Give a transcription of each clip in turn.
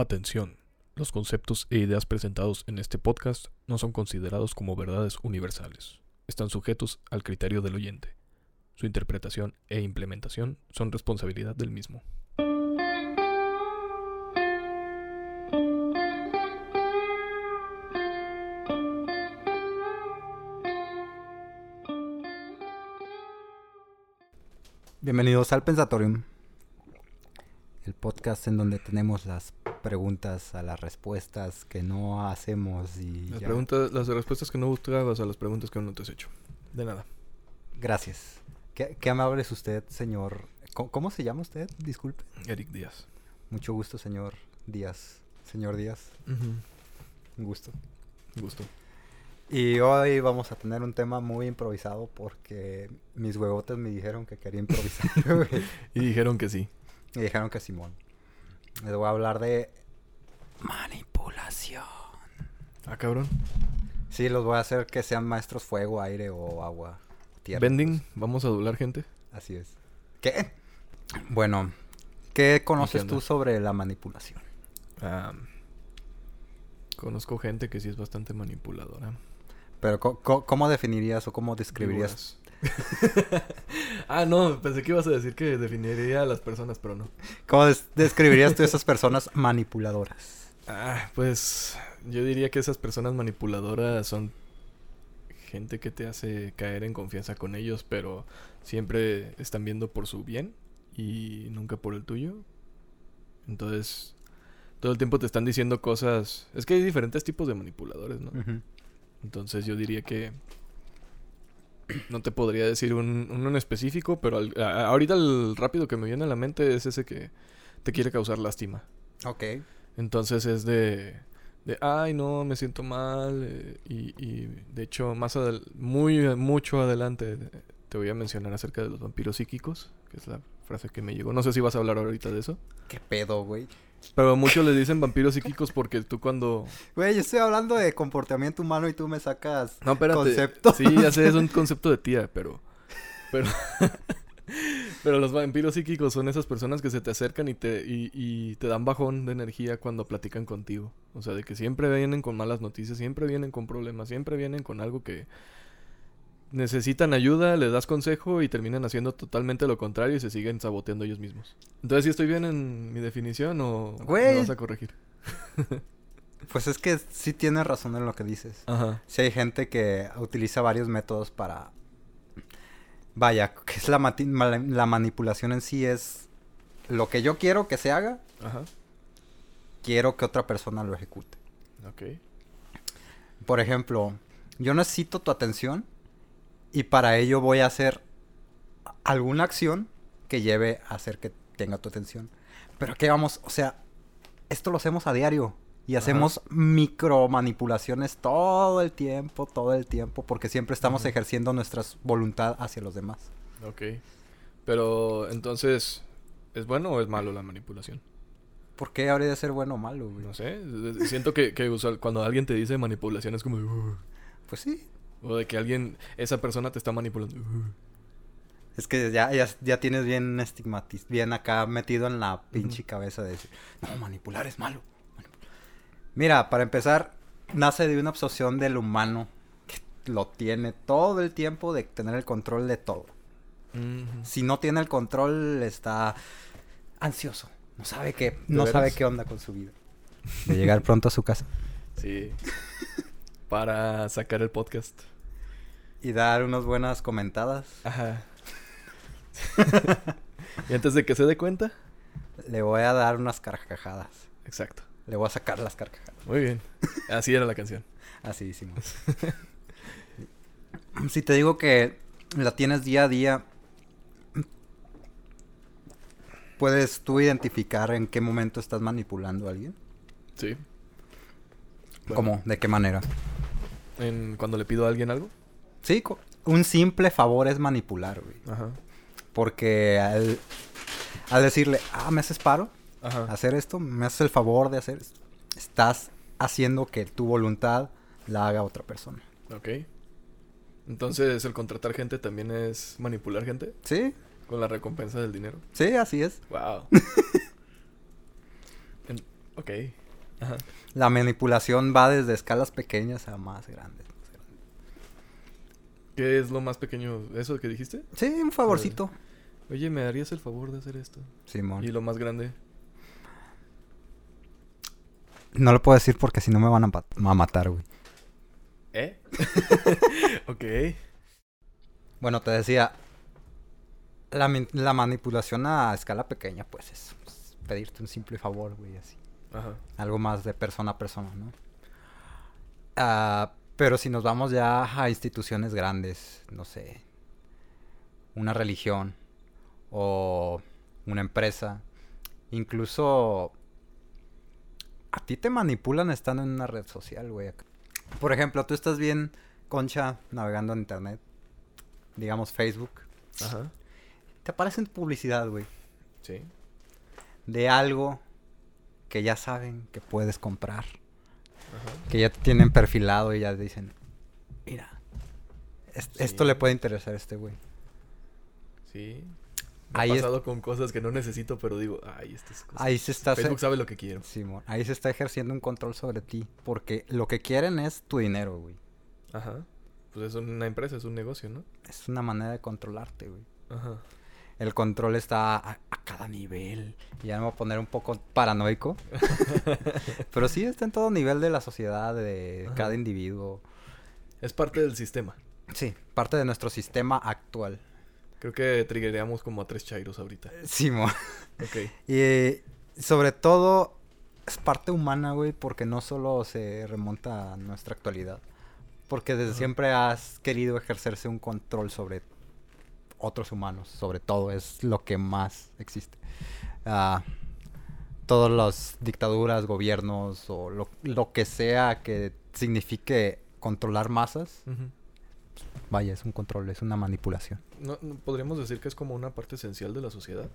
Atención. Los conceptos e ideas presentados en este podcast no son considerados como verdades universales. Están sujetos al criterio del oyente. Su interpretación e implementación son responsabilidad del mismo. Bienvenidos al Pensatorium, el podcast en donde tenemos las preguntas a las respuestas que no hacemos y Las, ya. preguntas, las respuestas que no buscabas a las preguntas que aún no te has hecho. De nada. Gracias. ¿Qué, qué amable es usted, señor. ¿Cómo, cómo se llama usted? Disculpe. Eric Díaz. Mucho gusto, señor Díaz. Señor Díaz, un gusto. Gusto. Y hoy vamos a tener un tema muy improvisado porque mis huevotes me dijeron que quería improvisar. Y dijeron que sí. y dijeron que Simón. Les voy a hablar de manipulación. Ah, cabrón. Sí, los voy a hacer que sean maestros fuego, aire o agua. Tierra. Vending, vamos a doblar gente. Así es. ¿Qué? Bueno, ¿qué conoces tú sobre la manipulación? Conozco gente que sí es bastante manipuladora. Pero ¿cómo definirías o cómo describirías? Ah, no, pensé que ibas a decir que definiría a las personas, pero no. ¿Cómo des- describirías tú esas personas manipuladoras? Ah, pues yo diría que esas personas manipuladoras son gente que te hace caer en confianza con ellos, pero siempre están viendo por su bien y nunca por el tuyo. Entonces, todo el tiempo te están diciendo cosas. Es que hay diferentes tipos de manipuladores, ¿no? Entonces yo diría que no te podría decir un, uno en específico, pero al- a- ahorita el rápido que me viene a la mente es ese que te quiere causar lástima. Ok. Entonces es de, de ay no, me siento mal eh, y, y de hecho más adel- muy mucho adelante eh, te voy a mencionar acerca de los vampiros psíquicos, que es la frase que me llegó. No sé si vas a hablar ahorita de eso, ¿Qué pedo, güey? Pero muchos le dicen vampiros psíquicos porque tú cuando Güey, yo estoy hablando de comportamiento humano y tú me sacas No, espérate. concepto. Sí, ya sé, es un concepto de tía, pero. Pero. pero los vampiros psíquicos son esas personas que se te acercan y te, y, y te dan bajón de energía cuando platican contigo. O sea, de que siempre vienen con malas noticias, siempre vienen con problemas, siempre vienen con algo que necesitan ayuda, le das consejo y terminan haciendo totalmente lo contrario y se siguen saboteando ellos mismos. Entonces, ¿sí estoy bien en mi definición o Güey. me vas a corregir? Pues es que sí tienes razón en lo que dices. Ajá. Sí hay gente que utiliza varios métodos para... Vaya, que es la, manipulación en sí es lo que yo quiero que se haga, Ajá. quiero que otra persona lo ejecute. Ok. Por ejemplo, yo necesito tu atención y para ello voy a hacer alguna acción que lleve a hacer que tenga tu atención. Pero ¿qué vamos? O sea, esto lo hacemos a diario y Ajá. hacemos micro manipulaciones todo el tiempo, todo el tiempo, porque siempre estamos ejerciendo nuestra voluntad hacia los demás. Ok. Pero entonces, ¿es bueno o es malo la manipulación? ¿Por qué habría de ser bueno o malo, güey? No sé. Siento que, que cuando alguien te dice manipulación es como... "Uh", Pues sí. O de que alguien, esa persona te está manipulando. Es que ya, ya, ya tienes bien estigmatizado, bien acá metido en la pinche cabeza de decir, no, manipular es malo. Manipul-". Mira, para empezar, nace de una obsesión del humano que lo tiene todo el tiempo de tener el control de todo. Si no tiene el control, está ansioso. No sabe qué, no veras? sabe qué onda con su vida. De llegar pronto a su casa. Sí. Para sacar el podcast. Y dar unas buenas comentadas. Ajá. y antes de que se dé cuenta. Le voy a dar unas carcajadas. Exacto. Le voy a sacar las carcajadas. Muy bien. Así era la canción. Así hicimos. si te digo que la tienes día a día, ¿puedes tú identificar en qué momento estás manipulando a alguien? Sí. Bueno, ¿Cómo? ¿De qué manera? En, cuando le pido a alguien algo. Sí, un simple favor es manipular, güey. Ajá. Porque al, al decirle, ah, ¿me haces paro? Ajá. Hacer esto, ¿me haces el favor de hacer esto? Estás haciendo que tu voluntad la haga otra persona. Ok. Entonces, el contratar gente también es manipular gente ¿Sí? con la recompensa del dinero. Sí, así es. Wow. En- Ok. Ajá. La manipulación va desde escalas pequeñas a más grandes. ¿Qué es lo más pequeño? ¿Eso que dijiste? Sí, un favorcito. Oye, ¿me harías el favor de hacer esto? Simón. Y lo más grande. No lo puedo decir porque si no me van a, matar, güey. ¿Eh? ok. Bueno, te decía, la, manipulación a escala pequeña, pues es pues, pedirte un simple favor, güey, así. Ajá. Algo más de persona a persona, ¿no? Ah, pero si nos vamos ya a instituciones grandes, no sé, una religión o una empresa, incluso a ti te manipulan estando en una red social, güey. Por ejemplo, tú estás bien, concha, navegando en internet, digamos Facebook, Ajá. te aparece publicidad, güey, Sí. de algo que ya saben que puedes comprar. Ajá. que ya te tienen perfilado y ya dicen, mira, es- esto le puede interesar a este güey. Sí. Me Ahí es- pasado con cosas que no necesito, pero digo, ay, estas cosas. Ahí se está Facebook sabe lo que quiero. Simón, ahí se está ejerciendo un control sobre ti, porque lo que quieren es tu dinero, güey. Ajá. Pues es una empresa, es un negocio, ¿no? Es una manera de controlarte, güey. Ajá. El control está a, a cada nivel. Ya me voy a poner un poco paranoico. Pero sí está en todo nivel de la sociedad, de Ajá. cada individuo. Es parte del sistema. Sí, parte de nuestro sistema actual. Creo que triggereamos como a tres chairos ahorita. Simón. Ok. Y sobre todo es parte humana, güey, porque no solo se remonta a nuestra actualidad. Porque desde Ajá. siempre has querido ejercerse un control sobre otros humanos, sobre todo, es lo que más existe. Ah, todas las dictaduras, gobiernos o lo, lo que sea que signifique controlar masas, vaya, es un control, es una manipulación. No, podríamos decir que es como una parte esencial de la sociedad.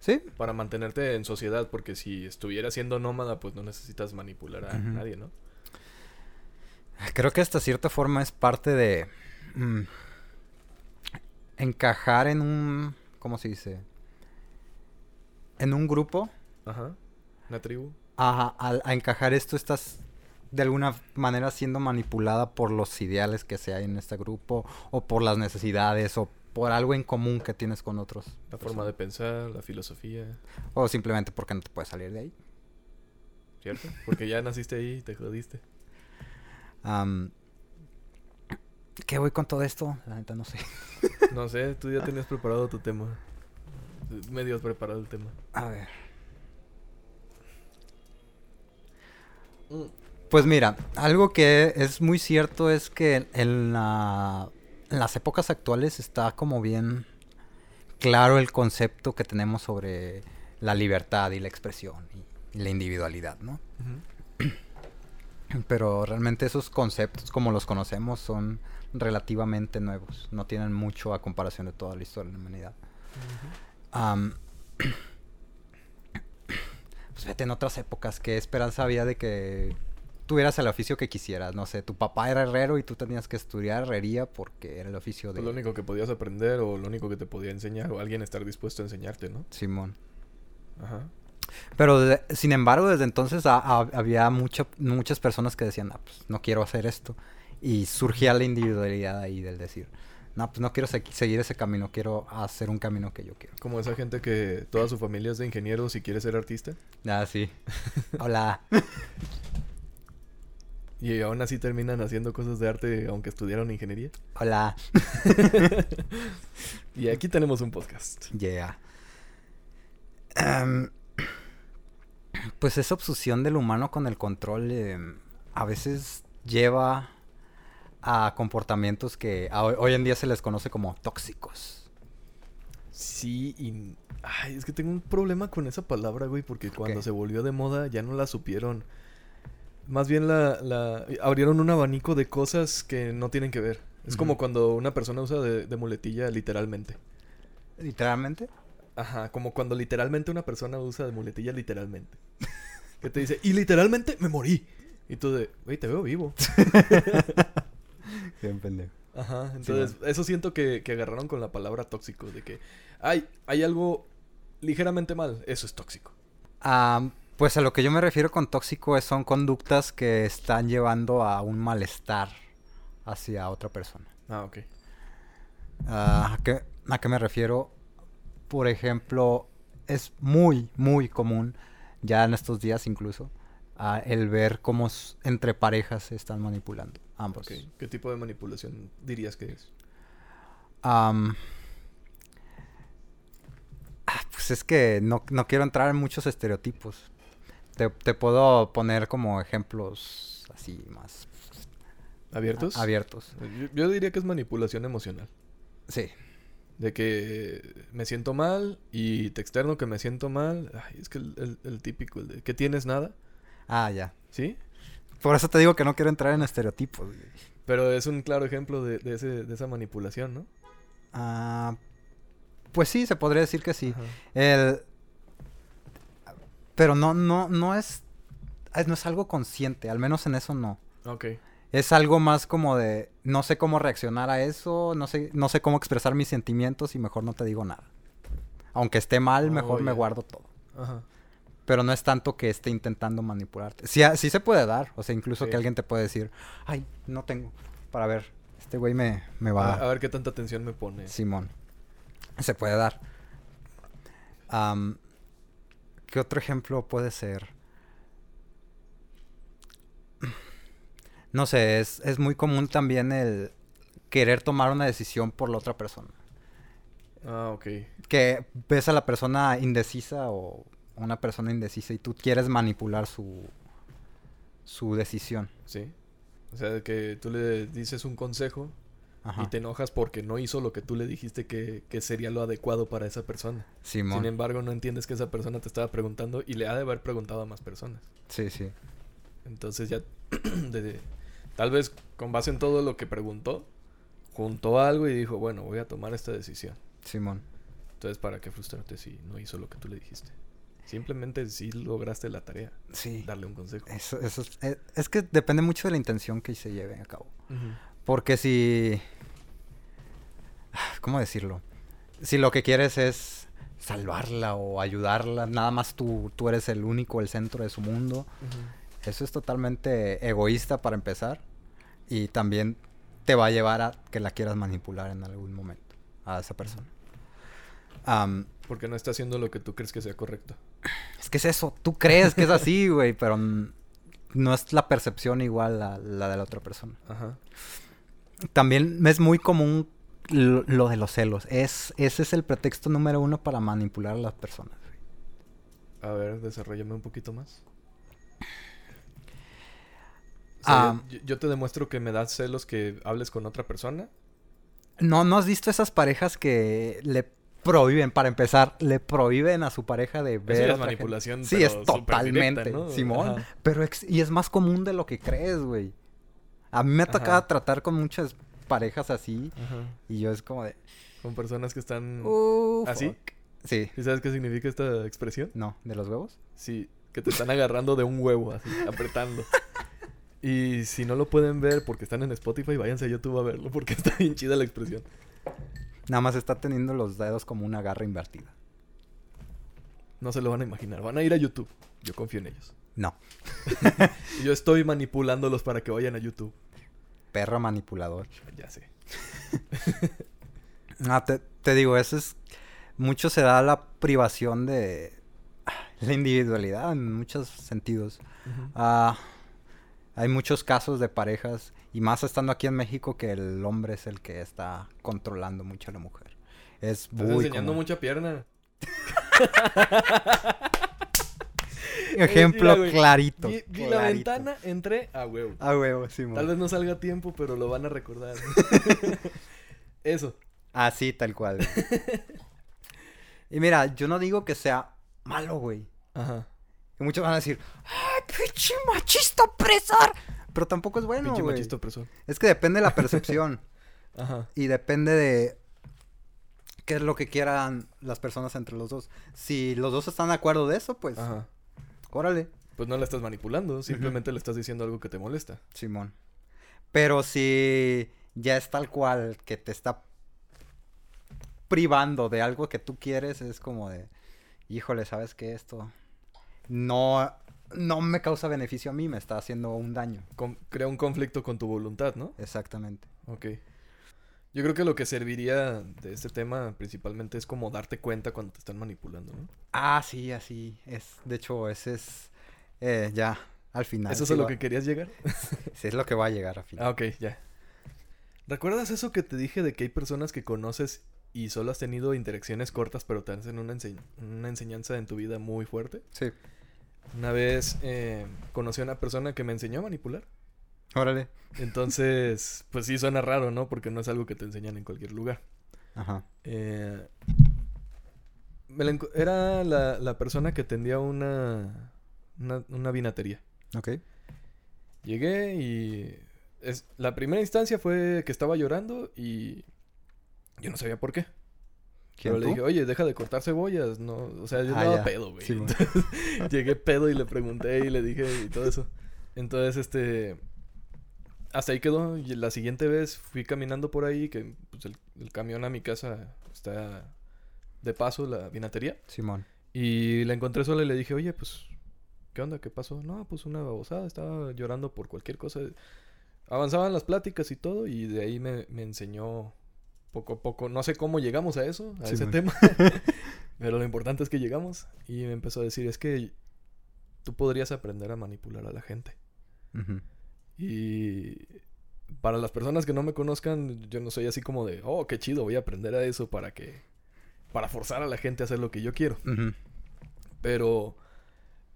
¿Sí? Para mantenerte en sociedad, porque si estuvieras siendo nómada, pues no necesitas manipular a nadie, ¿no? Creo que hasta cierta forma es parte de mm, encajar en un, ¿cómo se dice? En un grupo. Ajá. Una tribu. Ajá, al a encajar esto estás de alguna manera siendo manipulada por los ideales que se hay en este grupo o por las necesidades o por algo en común que tienes con otros. La forma de pensar, la filosofía, O simplemente porque no te puedes salir de ahí. ¿cierto? Porque ya naciste ahí y te jodiste. Am, ¿Qué voy con todo esto? La neta no sé. No sé, tú ya tenías preparado tu tema. Medio preparado el tema. A ver. Pues mira, algo que es muy cierto es que en, la- en las épocas actuales está como bien claro el concepto que tenemos sobre la libertad y la expresión y, la individualidad, ¿no? Pero realmente esos conceptos como los conocemos son relativamente nuevos, no tienen mucho a comparación de toda la historia de la humanidad. Am, pues vete en otras épocas, ¿qué esperanza había de que tuvieras el oficio que quisieras? No sé, tu papá era herrero y tú tenías que estudiar herrería porque era el oficio de Pues lo único que podías aprender o lo único que te podía enseñar o alguien estar dispuesto a enseñarte, ¿no? Simón. Ajá. Pero de- sin embargo, desde entonces a- a- había mucha- muchas personas que decían, "Ah, pues no quiero hacer esto. Y surgía la individualidad ahí del decir, no, pues no quiero se- seguir ese camino, quiero hacer un camino que yo quiero. Como esa gente que toda su familia es de ingenieros y quiere ser artista. Ah, sí. Hola. Y aún así terminan haciendo cosas de arte aunque estudiaron ingeniería. Hola. Y aquí tenemos un podcast. Yeah. Em, pues esa obsesión del humano con el control em, a veces lleva a comportamientos que a- hoy en día se les conoce como tóxicos. Sí, y... Ay, es que tengo un problema con esa palabra, güey, porque cuando se volvió de moda ya no la supieron. Más bien la, la... abrieron un abanico de cosas que no tienen que ver. Es como cuando una persona usa de, de muletilla literalmente. Literalmente. Ajá, como cuando literalmente una persona usa de muletilla literalmente. que te dice, y literalmente me morí. Y tú de, güey, te veo vivo. Bien pendejo. Ajá, entonces eso siento que, que agarraron con la palabra tóxico, de que hay, hay algo ligeramente mal, eso es tóxico. Am, Pues a lo que yo me refiero con tóxico es, son conductas que están llevando a un malestar hacia otra persona. Ah, ok. Ah, ¿a, qué, ¿A qué me refiero? Por ejemplo, es muy, muy común, ya en estos días incluso, el ver cómo entre parejas se están manipulando, ambos. Ok. ¿Qué tipo de manipulación dirías que es? Ah, pues es que no, no quiero entrar en muchos estereotipos. Te, te puedo poner como ejemplos así más ¿Abiertos? a- abiertos. Yo, yo diría que es manipulación emocional. Sí. De que me siento mal y te externo que me siento mal. Ay, es que el, el- el típico, el de que tienes nada. Ah, ya. ¿Sí? Por eso te digo que no quiero entrar en estereotipos. güey. Pero es un claro ejemplo de, de ese, de esa manipulación, ¿no? Ah, pues sí, se podría decir que sí. Ajá. El... Pero no, no, no es, es- no es algo consciente, al menos en eso no. Ok. Es algo más como de no sé cómo reaccionar a eso, no sé, no sé cómo expresar mis sentimientos y mejor no te digo nada. Aunque esté mal, Oh, mejor me guardo todo. Ajá. Pero no es tanto que esté intentando manipularte. Sí, a- sí se puede dar. O sea, incluso Sí. que alguien te puede decir, ay, no tengo. Para ver, este güey me, me va A, a ver qué tanta atención me pone. Simón. Se puede dar. ¿Qué otro ejemplo puede ser? No sé, es, es muy común también el querer tomar una decisión por la otra persona. Ah, ok. Que ves a la persona indecisa o una persona indecisa y tú quieres manipular su, su decisión. Sí. O sea, que tú le dices un consejo Ajá. y te enojas porque no hizo lo que tú le dijiste que, que sería lo adecuado para esa persona. Simón. Sin embargo, no entiendes que esa persona te estaba preguntando y le ha de haber preguntado a más personas. Sí, sí. Entonces ya, de- tal vez con base en todo lo que preguntó, juntó algo y dijo, bueno, voy a tomar esta decisión. Simón. Entonces, ¿para qué frustrarte si no hizo lo que tú le dijiste? Simplemente si lograste la tarea, Sí. darle un consejo. Eso, eso es, eh, es que depende mucho de la intención que se lleve a cabo. Porque si... ¿Cómo decirlo? Si lo que quieres es salvarla o ayudarla, nada más tú, tú eres el único, el centro de su mundo. Eso es totalmente egoísta para empezar. Y también te va a llevar a que la quieras manipular en algún momento a esa persona. Porque no está haciendo lo que tú crees que sea correcto. es que es eso, tú crees que es así, güey, pero no es la percepción igual a la de la otra persona. Ajá. También es muy común lo, lo de los celos. Es, ese es el pretexto número uno para manipular a las personas. A ver, desarrollame un poquito más. O sea, Ah. yo, yo te demuestro que me das celos que hables con otra persona. ¿No, ¿No has visto esas parejas que le prohíben, para empezar, le prohíben a su pareja de ver Eso ya es gente? manipulación, Sí, es totalmente, directa, ¿no? Simón. Ajá. Pero ex- y es más común de lo que crees, güey. A mí me ha tocado tratar con muchas parejas así Ajá. y yo es como de... Con personas que están... "Uh, ¿Así? fuck". Sí. ¿Sí sabes qué significa esta expresión? No, ¿de los huevos? Sí, que te están agarrando de un huevo, así, apretando. Y si no lo pueden ver porque están en Spotify, váyanse a YouTube a verlo porque está bien chida la expresión. Nada más está teniendo los dedos como una garra invertida. No se lo van a imaginar. Van a ir a YouTube. Yo confío en ellos. No. Yo estoy manipulándolos para que vayan a YouTube. Perro manipulador. Ya sé. Ah, te, te digo, eso es... Mucho se da la privación de la individualidad en muchos sentidos. Ah, hay muchos casos de parejas, y más estando aquí en México, que el hombre es el que está controlando mucho a la mujer. Es Estás muy enseñando común. mucha pierna. Ejemplo Mira, clarito. Vi, vi la ventana, entré a huevo. Ah, huevo, sí. Tal vez no salga a tiempo, pero lo van a recordar. Eso. Así, tal cual. güey. y mira, yo no digo que sea malo, güey. Ajá. Que muchos van a decir, ¡ay, pinche machista opresor! Pero tampoco es bueno, Pinche güey. machista opresor. Es que depende de la percepción. Ajá. y depende de qué es lo que quieran las personas entre los dos. Si los dos están de acuerdo de eso, pues, Ajá. órale, Pues no la estás manipulando, simplemente le estás diciendo algo que te molesta. Simón. Pero si ya es tal cual que te está privando de algo que tú quieres, es como de, híjole, ¿sabes qué? Esto, no, no me causa beneficio a mí, me está haciendo un daño. Crea un conflicto con tu voluntad, ¿no? Exactamente. Ok. Yo creo que lo que serviría de este tema principalmente es como darte cuenta cuando te están manipulando, ¿no? Ah, sí, así es. De hecho, ese es eh, ya al final. ¿Eso es a lo va- que querías llegar? sí es lo que va a llegar al final. Ah, ok, ya. ¿Recuerdas eso que te dije de que hay personas que conoces y solo has tenido interacciones cortas pero te hacen una, ense- una enseñanza en tu vida muy fuerte? Sí. Una vez eh, conocí a una persona que me enseñó a manipular. Órale. Entonces, pues sí suena raro, ¿no? Porque no es algo que te enseñan en cualquier lugar. Ajá. Eh, me la enco- era la, la persona que atendía una, una, una vinatería. Ok. Llegué y es, la primera instancia fue que estaba llorando y yo no sabía por qué. ¿Quién Pero le dije, oye, deja de cortar cebollas, no, o sea, yo Ah, pedo, güey. Sí. Entonces, llegué pedo y le pregunté y le dije y todo eso. Entonces, este, hasta ahí quedó. Y la siguiente vez fui caminando por ahí, que pues, el, el camión a mi casa está de paso, la vinatería. Simón. Y la encontré sola y le dije, oye, pues, ¿qué onda? ¿Qué pasó? No, pues una babosada, estaba llorando por cualquier cosa. Avanzaban las pláticas y todo, y de ahí me, me enseñó poco a poco. No sé cómo llegamos a eso, a Sí, ese man. tema, pero lo importante es que llegamos. Y me empezó a decir, es que tú podrías aprender a manipular a la gente. Y para las personas que no me conozcan, yo no soy así como de, oh, qué chido, voy a aprender a eso para que, para forzar a la gente a hacer lo que yo quiero pero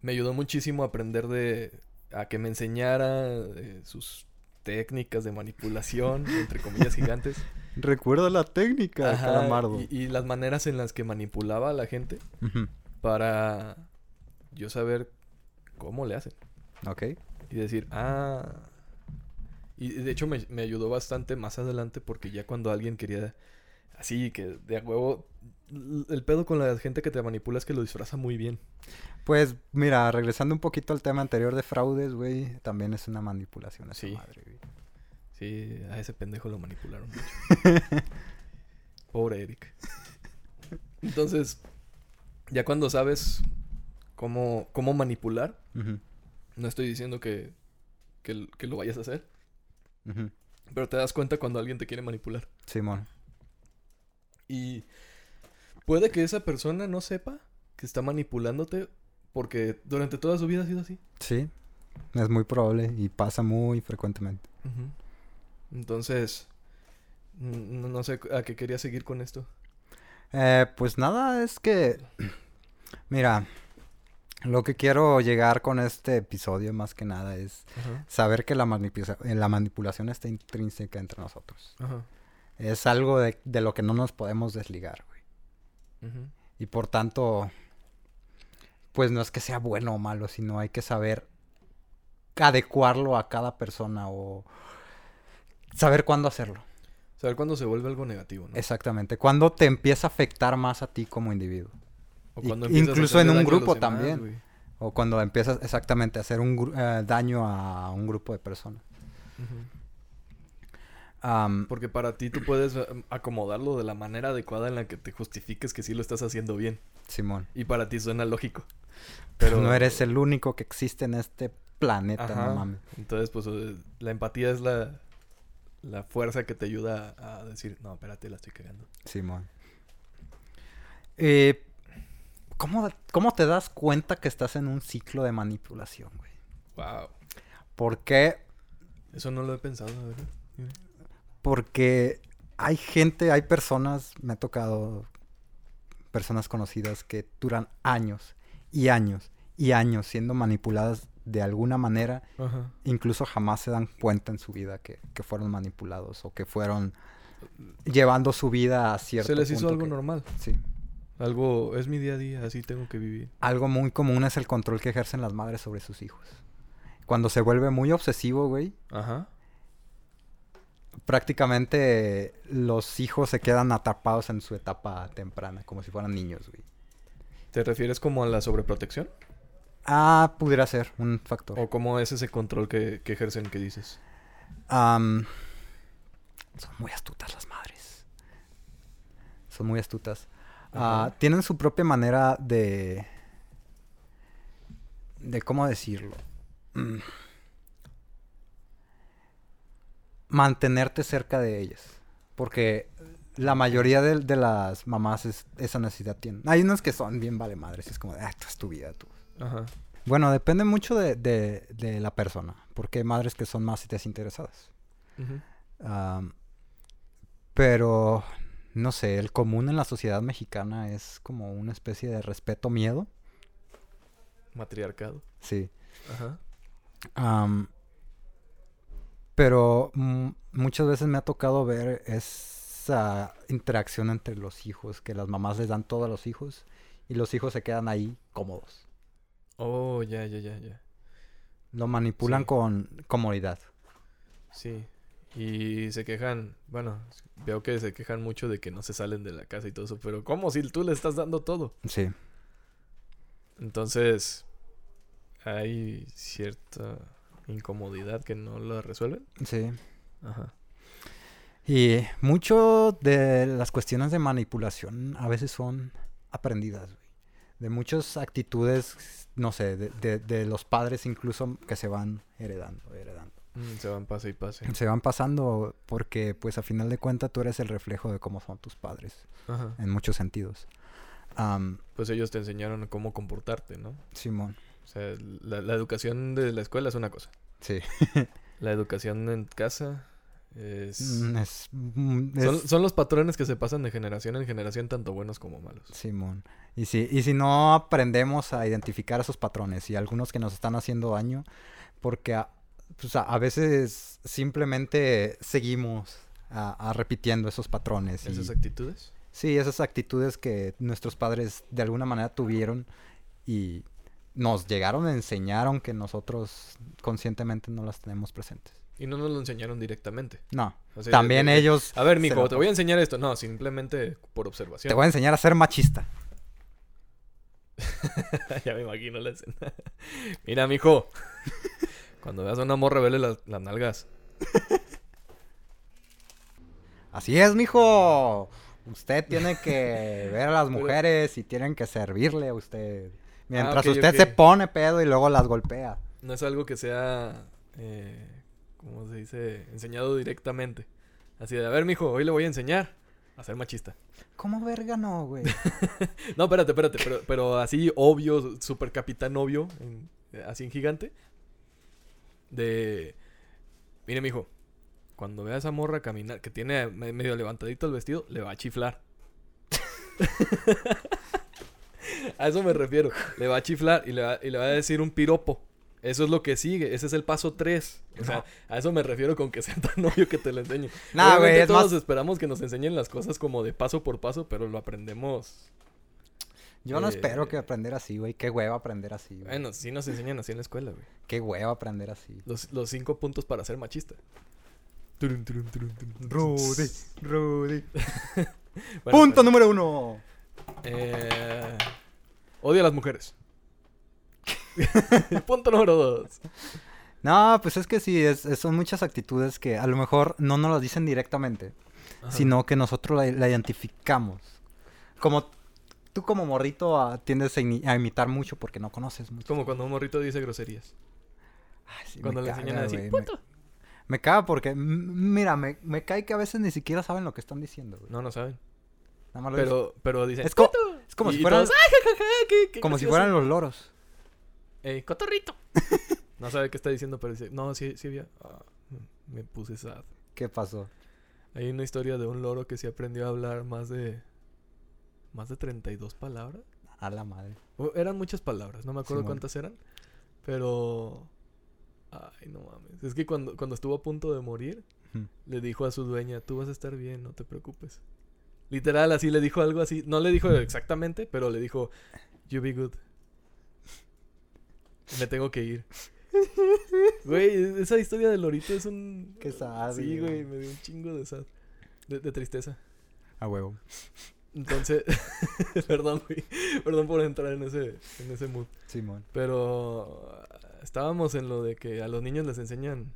me ayudó muchísimo a aprender de a que me enseñara eh, sus técnicas de manipulación entre comillas gigantes Recuerda la técnica, Ajá, calamardo. y, y las maneras en las que manipulaba a la gente para yo saber cómo le hacen Ok. y decir ah y de hecho me, me ayudó bastante más adelante porque ya cuando alguien quería así que de a huevo el pedo con la gente que te manipula es que lo disfraza muy bien Pues mira, regresando un poquito al tema anterior de fraudes, güey, también es una manipulación esa Sí. madre, güey. Sí, a ese pendejo lo manipularon mucho. Pobre Eric. Entonces, ya cuando sabes cómo, cómo manipular, no estoy diciendo que, que, que lo vayas a hacer, pero te das cuenta cuando alguien te quiere manipular. Simón. Y puede que esa persona no sepa que está manipulándote porque durante toda su vida ha sido así. Sí. Es muy probable y pasa muy frecuentemente. Entonces, n- no sé a qué quería seguir con esto. Eh, pues nada, es que... Mira, lo que quiero llegar con este episodio más que nada es Ajá, saber que la, manipula- eh, la manipulación está intrínseca entre nosotros. ajá. Es algo de, de lo que no nos podemos desligar, güey. Y por tanto, pues no es que sea bueno o malo, sino hay que saber adecuarlo a cada persona o saber cuándo hacerlo. Saber cuándo se vuelve algo negativo, ¿no? Exactamente. Cuando te empieza a afectar más a ti como individuo. O cuando incluso en un grupo demás, también. O cuando empiezas exactamente a hacer un gru- eh, daño a un grupo de personas. Porque para ti tú puedes eh, acomodarlo de la manera adecuada en la que te justifiques que sí lo estás haciendo bien. Simón. Y para ti suena lógico. Pero no eres el único que existe en este planeta, Ajá. no mames. Entonces, pues eh, la empatía es la, la fuerza que te ayuda a decir, no, espérate, la estoy cagando. Simón. Eh, ¿cómo, cómo te das cuenta que estás en un ciclo de manipulación, güey? Wow. Porque, Eso no lo he pensado, ¿verdad? Dime. porque hay gente, hay personas, me ha tocado personas conocidas que duran años y años y años siendo manipuladas de alguna manera, Ajá. incluso jamás se dan cuenta en su vida que, que fueron manipulados o que fueron llevando su vida a cierto Se les hizo punto algo que- normal. Sí. Algo, es mi día a día, así tengo que vivir. Algo muy común es el control que ejercen las madres sobre sus hijos. Cuando se vuelve muy obsesivo, güey, Ajá. prácticamente los hijos se quedan atrapados en su etapa temprana, como si fueran niños, güey. ¿Te refieres como a la sobreprotección? Ah, pudiera ser un factor. ¿O cómo es ese control que, que ejercen que dices? Son muy astutas las madres. Son muy astutas. Ah, tienen su propia manera de... de cómo decirlo. Mm. Mantenerte cerca de ellas. Porque la mayoría de, de las mamás es- esa necesidad tienen. Hay unas que son bien vale madres. Es como de, ah, esto es tu vida, tú. Ajá. Bueno, depende mucho de, de- de la persona. Porque hay madres que son más desinteresadas. Pero, no sé, el común en la sociedad mexicana es como una especie de respeto-miedo. Matriarcado. Sí. Ajá. Am, pero mm, muchas veces me ha tocado ver esa interacción entre los hijos, que las mamás les dan todo a los hijos y los hijos se quedan ahí cómodos. Oh, ya, ya, ya, ya. Lo manipulan Sí. con comodidad. Sí. Y se quejan, bueno, veo que se quejan mucho de que no se salen de la casa y todo eso, pero ¿cómo si tú le estás dando todo? Sí. Entonces, hay cierta incomodidad que no la resuelven. Sí. Ajá. Y mucho de las cuestiones de manipulación a veces son aprendidas. De muchas actitudes, no sé, de, de- de los padres incluso que se van heredando, heredando. Mm, se van pase y pase. Se van pasando porque, pues, a final de cuentas, tú eres el reflejo de cómo son tus padres, Ajá. en muchos sentidos. Am, Pues ellos te enseñaron cómo comportarte, ¿no? Simón, O sea, la, la educación de la escuela es una cosa. sí. La educación en casa es... Mm, es, mm, es- Son, son los patrones que se pasan de generación en generación, tanto buenos como malos. Simón. Y si, y si no aprendemos a identificar esos patrones y algunos que nos están haciendo daño, porque a, pues, a, a veces simplemente seguimos a, a repitiendo esos patrones. y- Esas actitudes. sí, esas actitudes que nuestros padres de alguna manera tuvieron y nos llegaron a enseñar, aunque nosotros conscientemente no las tenemos presentes. Y no nos lo enseñaron directamente. No. También de- ellos... A ver, mijo, te voy a enseñar esto. No, simplemente por observación. Te voy a enseñar a ser machista. ya me imagino la escena. Mira, mijo. Cuando veas a una morra, vele las, las nalgas. Así es, mijo. Usted tiene que ver a las mujeres y tienen que servirle a usted. Mientras ok, usted se pone pedo y luego las golpea. No es algo que sea, eh, ¿cómo se dice? Enseñado directamente. Así de, a ver, mijo, hoy le voy a enseñar a ser machista. ¿Cómo verga no, güey? No, espérate, espérate, pero, pero así obvio, super capitán obvio, en- así en gigante. De, mire, mijo, cuando vea a esa morra caminar, que tiene me- medio levantadito el vestido, le va a chiflar. a eso me refiero. Le va a chiflar y le va, y le va a decir un piropo. Eso es lo que sigue. Ese es el paso 3. O sea, a eso me refiero con que sea tan obvio que te lo enseñe. Nah, güey, es todos más- esperamos que nos enseñen las cosas como de paso por paso, pero lo aprendemos. Yo no Eh, espero que aprender así, güey. Qué hueva aprender así, güey. Bueno, sí nos enseñan así en la escuela, güey. Qué hueva aprender así. Los, los cinco puntos para ser machista. Turun, turun, turun, turun. Rudy, Rudy. Bueno, Punto pues, número uno. eh, odio a las mujeres. Punto número dos. No, pues es que sí, es, es- son muchas actitudes que a lo mejor no nos las dicen directamente, Ajá. sino que nosotros la, la identificamos. Como tú como morrito ah, tiendes a, imitar mucho porque no conoces mucho. Como cuando un morrito dice groserías. Ay, sí, cuando le enseñan a decir, güey, me- "Puto". Me, caga porque, mira, me, me cae que a veces ni siquiera saben lo que están diciendo. No, no saben. Nada más lo dicen. Pero, pero dicen. Es co- "Puto". es como Y si fueran- todos, "Ay, ja, ja, ja, qué- qué como si gracioso". fueran los loros. Eh, cotorrito. no sabe qué está diciendo, pero dice, no, sí, sí había. Ah, me puse sad. ¿Qué pasó? Hay una historia de un loro que sí aprendió a hablar más de. Más de 32 palabras. A la madre. O- eran muchas palabras, no me acuerdo cuántas eran. Pero. Ay, no mames. Es que cuando, cuando estuvo a punto de morir, le dijo a su dueña: Tú vas a estar bien, no te preocupes. Literal, así le dijo algo así. No le dijo exactamente, pero le dijo: You be good. Me tengo que ir. Güey, esa historia del lorito es un. Qué sad, Sí, güey. me dio un chingo de sad. De, de tristeza. A huevo. Entonces, perdón, güey. Perdón por entrar en ese, en ese mood. Simón. Pero estábamos en lo de que a los niños les enseñan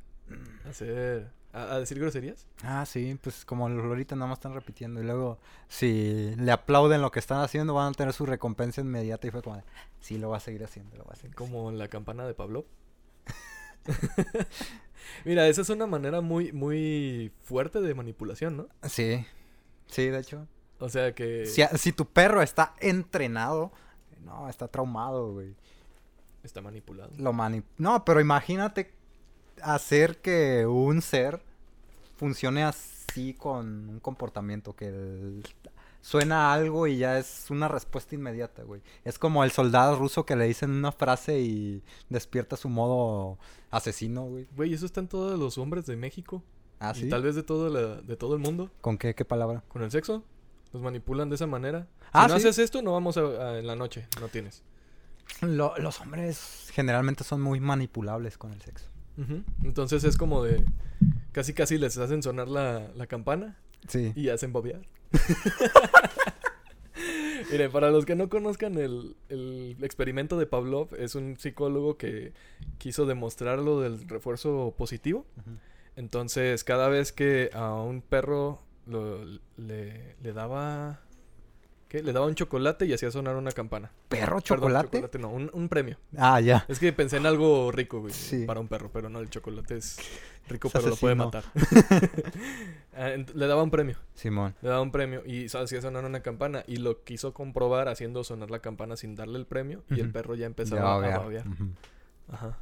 a ser ¿A, a decir groserías? Ah, sí, pues como ahorita nada más están repitiendo. Y luego, si le aplauden lo que están haciendo, van a tener su recompensa inmediata. Y fue como, sí, lo va a seguir haciendo, lo va a seguir haciendo". Como la campana de Pablo. Mira, esa es una manera muy, muy fuerte de manipulación, ¿no? Sí, sí, de hecho. O sea que Si, si tu perro está entrenado, no, está traumado, güey. está manipulado. Lo mani... No, pero imagínate hacer que un ser funcione así con un comportamiento que el- suena algo y ya es una respuesta inmediata, güey. Es como el soldado ruso que le dicen una frase y despierta su modo asesino, güey. Güey, eso están todos los hombres de México. Ah, y sí. tal vez de todo, la- de todo el mundo. ¿Con qué, qué palabra? Con el sexo. Los manipulan de esa manera. Si Ah, no sí. haces esto, no vamos a, a- en la noche. No tienes. Lo- los hombres generalmente son muy manipulables con el sexo. Entonces es como de... Casi casi les hacen sonar la, la campana Sí. y hacen bobear. Mire, para los que no conozcan el, el experimento de Pavlov, es un psicólogo que quiso demostrar lo del refuerzo positivo. Entonces, cada vez que a un perro lo- le, le daba... Le daba un chocolate y hacía sonar una campana. ¿Perro Perdón, chocolate? no, un, un premio. Ah, ya. Es que pensé en algo rico, güey, Sí. para un perro, pero no, el chocolate es rico, Es pero lo puede matar. Ah, le daba un premio, Simón. le daba un premio y hacía sonar una campana y lo quiso comprobar haciendo sonar la campana sin darle el premio y el perro ya Ya empezaba a babear. Ajá.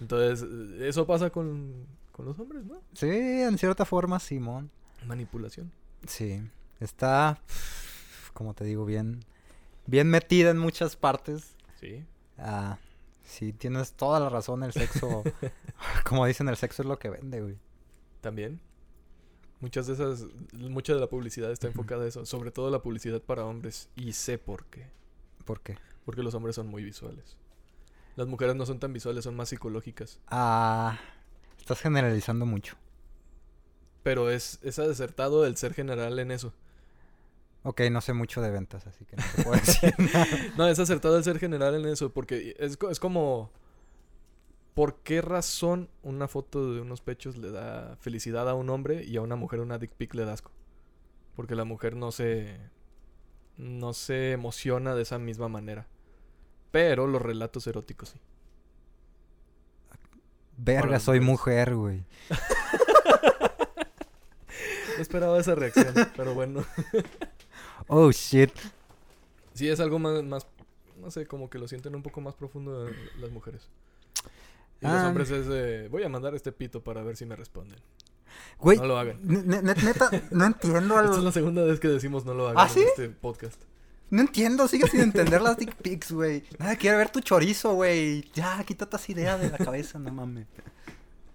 Entonces, eso pasa con, con los hombres, ¿no? Sí, en cierta forma, Simón. Manipulación. Sí. Está, como te digo, bien, bien metida en muchas partes. Sí. Ah, sí, tienes toda la razón. El sexo, como dicen, el sexo es lo que vende, güey. También. Muchas de esas, mucha de la publicidad está enfocada a eso, sobre todo la publicidad para hombres. Y sé por qué. ¿Por qué? Porque los hombres son muy visuales. Las mujeres no son tan visuales, son más psicológicas. Ah, estás generalizando mucho. Pero es, es acertado el ser general en eso. Ok, no sé mucho de ventas, así que no te puedo decir nada. No, es acertado el ser general en eso, porque es, es como... ¿Por qué razón una foto de unos pechos le da felicidad a un hombre y a una mujer una dick pic le da asco? Porque la mujer no se... No se emociona de esa misma manera. Pero los relatos eróticos sí. Verga, soy mujer, güey. No esperaba esa reacción, pero bueno. Oh, shit. Sí, es algo más, más, no sé, como que lo sienten un poco más profundo de las mujeres. Y los Ah. hombres es de, voy a mandar este pito para ver si me responden. Güey, No lo hagan. ne- ne- neta, no entiendo Esta es la segunda vez que decimos no lo hagan ¿Ah, en este podcast. No entiendo, sigue sin entender las dick pics, güey. Nada, quiere ver tu chorizo, güey. Ya, quítate esa idea de la cabeza, no mames.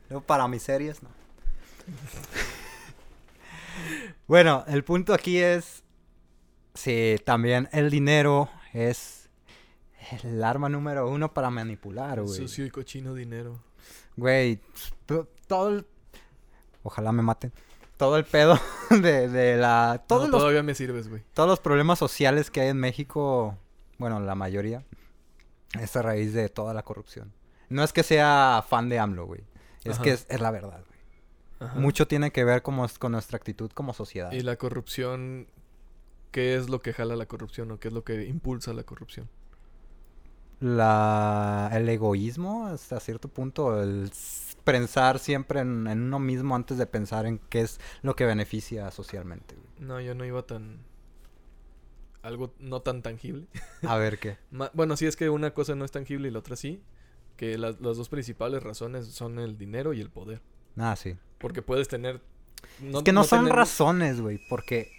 Luego, para mis series, no. bueno, el punto aquí es... Sí, también el dinero es el arma número uno para manipular, güey. Sucio y cochino dinero. Güey, to- todo el... Ojalá me maten. Todo el pedo de, de la... Todos No, los todavía me sirves, güey. todos los problemas sociales que hay en México, bueno, la mayoría, es a raíz de toda la corrupción. No es que sea fan de AMLO, güey. Es Ajá. que es, es la verdad, güey. Ajá. Mucho tiene que ver como, con nuestra actitud como sociedad. Y la corrupción, ¿qué es lo que jala la corrupción o qué es lo que impulsa la corrupción? La, el egoísmo, hasta cierto punto, el pensar siempre en, en uno mismo antes de pensar en qué es lo que beneficia socialmente. güey. No, yo no iba tan... Algo no tan tangible. A ver qué. Bueno, sí es que una cosa no es tangible y la otra sí. Que las, las dos principales razones son el dinero y el poder. Ah, sí. Porque puedes tener... es que no, son tener- razones, güey, porque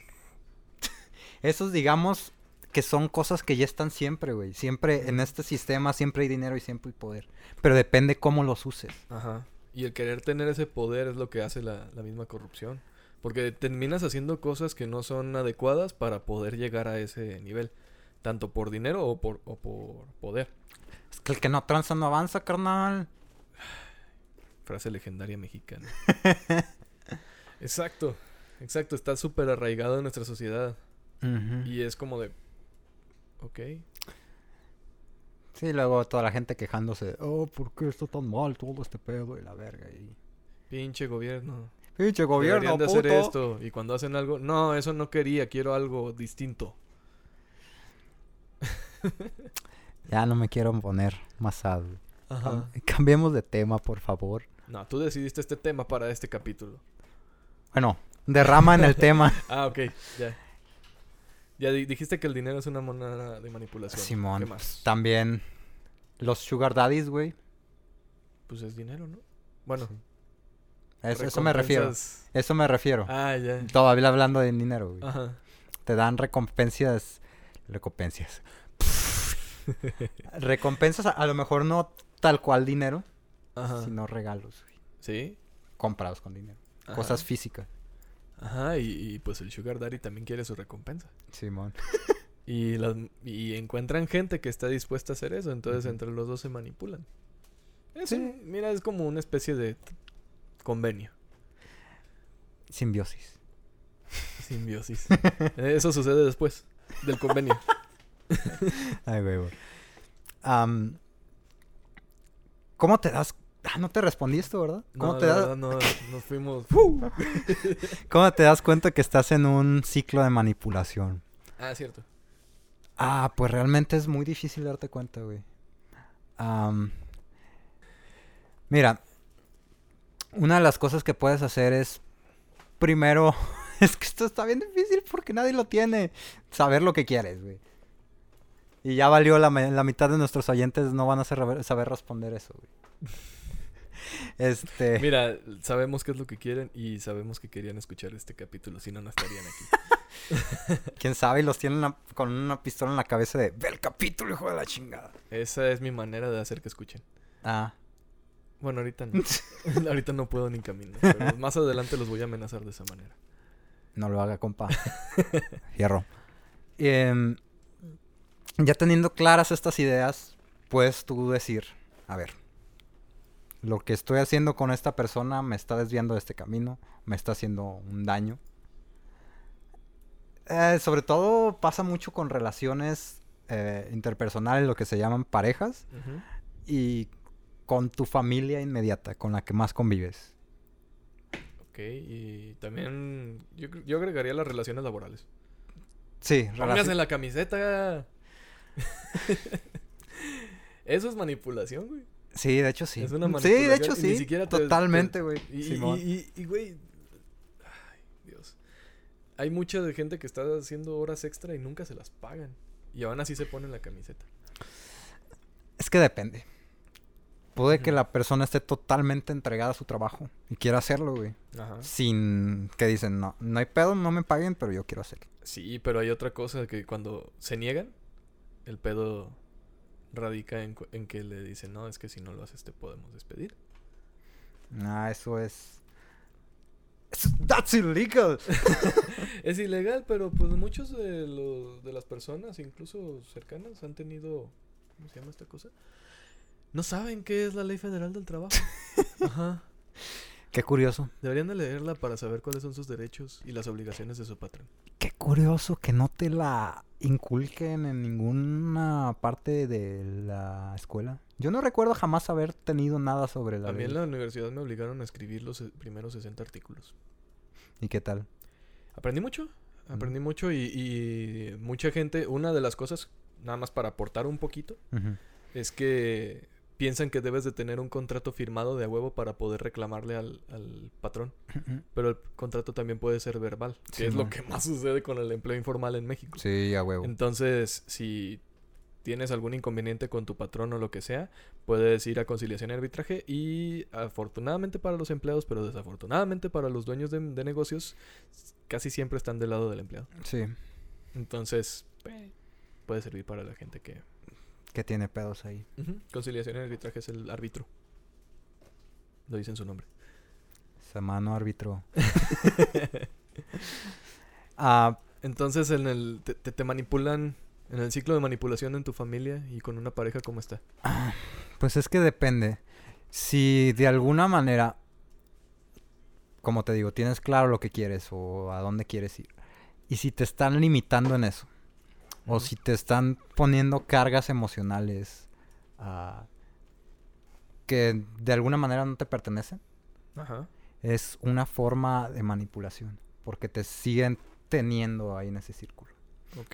esos digamos que son cosas que ya están siempre, güey. Siempre en este sistema siempre hay dinero y siempre hay poder. Pero depende cómo los uses. Ajá. Y el querer tener ese poder es lo que hace la, la misma corrupción. Porque terminas haciendo cosas que no son adecuadas para poder llegar a ese nivel. Tanto por dinero o por, o por poder. Es que el que no tranza no avanza, carnal. Frase legendaria mexicana. exacto. Exacto. Está súper arraigado en nuestra sociedad. Y es como de... Ok. Sí, luego toda la gente quejándose. Oh, ¿por qué está tan mal todo este pedo y la verga? Y... Pinche gobierno. Pinche gobierno, Deberían de puto. hacer esto. Y cuando hacen algo, no, eso no quería, quiero algo distinto. Ya no me quiero poner más sad. güey. Ajá. Cam- Cambiemos de tema, por favor. No, tú decidiste este tema para este capítulo. Bueno, derrama en el tema. Ah, ok, ya. Ya di- dijiste que el dinero es una moneda de manipulación. Simón. ¿Qué más? También los sugar daddies, güey. Pues es dinero, ¿no? Bueno. Eso, eso me refiero. Eso me refiero. Ah, ya. Todavía hablando de dinero, güey. Ajá. Te dan recompensas. Recompensas. recompensas, a, a lo mejor no tal cual dinero, Ajá. sino regalos, güey. ¿Sí? Comprados con dinero. Ajá. Cosas físicas. Ajá, y, y, pues el Sugar Daddy también quiere su recompensa. Simón. Y, las, y encuentran gente que está dispuesta a hacer eso, entonces entre los dos se manipulan. Es Sí. un- mira, es como una especie de convenio, Simbiosis. simbiosis. eso sucede después del convenio. Ay, güey, ¿Cómo te das? Ah, no te respondí esto, ¿verdad? ¿Cómo, No, te das... no, nos fuimos... ¿Cómo te das cuenta que estás en un ciclo de manipulación? Ah, cierto. Ah, pues realmente es muy difícil darte cuenta, güey. Mira, una de las cosas que puedes hacer es, primero, es que esto está bien difícil porque nadie lo tiene, saber lo que quieres, güey. Y ya valió, la, la mitad de nuestros oyentes no van a saber responder eso, güey. Este... Mira, sabemos qué es lo que quieren y sabemos que querían escuchar este capítulo, si no, no estarían aquí. Quién sabe, y los tienen una- con una pistola en la cabeza de, ve el capítulo, hijo de la chingada. Esa es mi manera de hacer que escuchen. Ah, Bueno, ahorita no. ahorita no puedo ni caminar. Pero más adelante los voy a amenazar de esa manera. No lo haga, compa. Fierro. Em, ya teniendo claras estas ideas, puedes tú decir, a ver, lo que estoy haciendo con esta persona me está desviando de este camino, me está haciendo un daño. Eh, sobre todo pasa mucho con relaciones eh, interpersonales, lo que se llaman parejas, y con tu familia inmediata, con la que más convives. Ok, y también yo, agregaría las relaciones laborales. Sí, Póngase relaci- la camiseta. Eso es manipulación, güey. Sí, de hecho sí. Es una sí, de hecho y ni sí. siquiera te- Totalmente, güey. Y, güey. Ay, Dios. Hay mucha de gente que está haciendo horas extra y nunca se las pagan. Y aún así se ponen la camiseta. Es que depende. Puede que la persona esté totalmente entregada a su trabajo y quiera hacerlo, güey. Ajá. Sin que dicen, no, no hay pedo, no me paguen, pero yo quiero hacerlo. Sí, pero hay otra cosa que cuando se niegan, el pedo radica en, en que le dicen, no, es que si no lo haces te podemos despedir. Ah, eso es. That's illegal. Es ilegal, pero pues muchos de, los, de las personas, incluso cercanas, han tenido, ¿cómo se llama esta cosa? No saben qué es la ley federal del trabajo. Ajá. Qué curioso. Deberían de leerla para saber cuáles son sus derechos y las obligaciones de su patrón. Qué curioso que no te la inculquen en ninguna parte de la escuela. Yo no recuerdo jamás haber tenido nada sobre la A mí en la universidad me obligaron a escribir los primeros 60 artículos. ¿Y qué tal? Aprendí mucho, aprendí mucho y, y mucha gente, una de las cosas, nada más para aportar un poquito, es que piensan que debes de tener un contrato firmado de a huevo para poder reclamarle al, al patrón. Pero el contrato también puede ser verbal, que es lo que más sucede con el empleo informal en México. Sí, a huevo. Entonces, si tienes algún inconveniente con tu patrón o lo que sea, puedes ir a conciliación y arbitraje y afortunadamente para los empleados, pero desafortunadamente para los dueños de, de negocios, casi siempre están del lado del empleado. Sí, Entonces, puede servir para la gente que... que tiene pedos ahí. Conciliación y arbitraje es el árbitro. Lo dice en su nombre. Semano árbitro. Ah, Entonces, en el, te- te manipulan en el ciclo de manipulación en tu familia y con una pareja, ¿cómo está? pues es que depende. Si de alguna manera, como te digo, tienes claro lo que quieres o a dónde quieres ir. Y si te están limitando en eso. O si te están poniendo cargas emocionales ah, que de alguna manera no te pertenecen. Ajá. es una forma de manipulación. Porque te siguen teniendo ahí en ese círculo.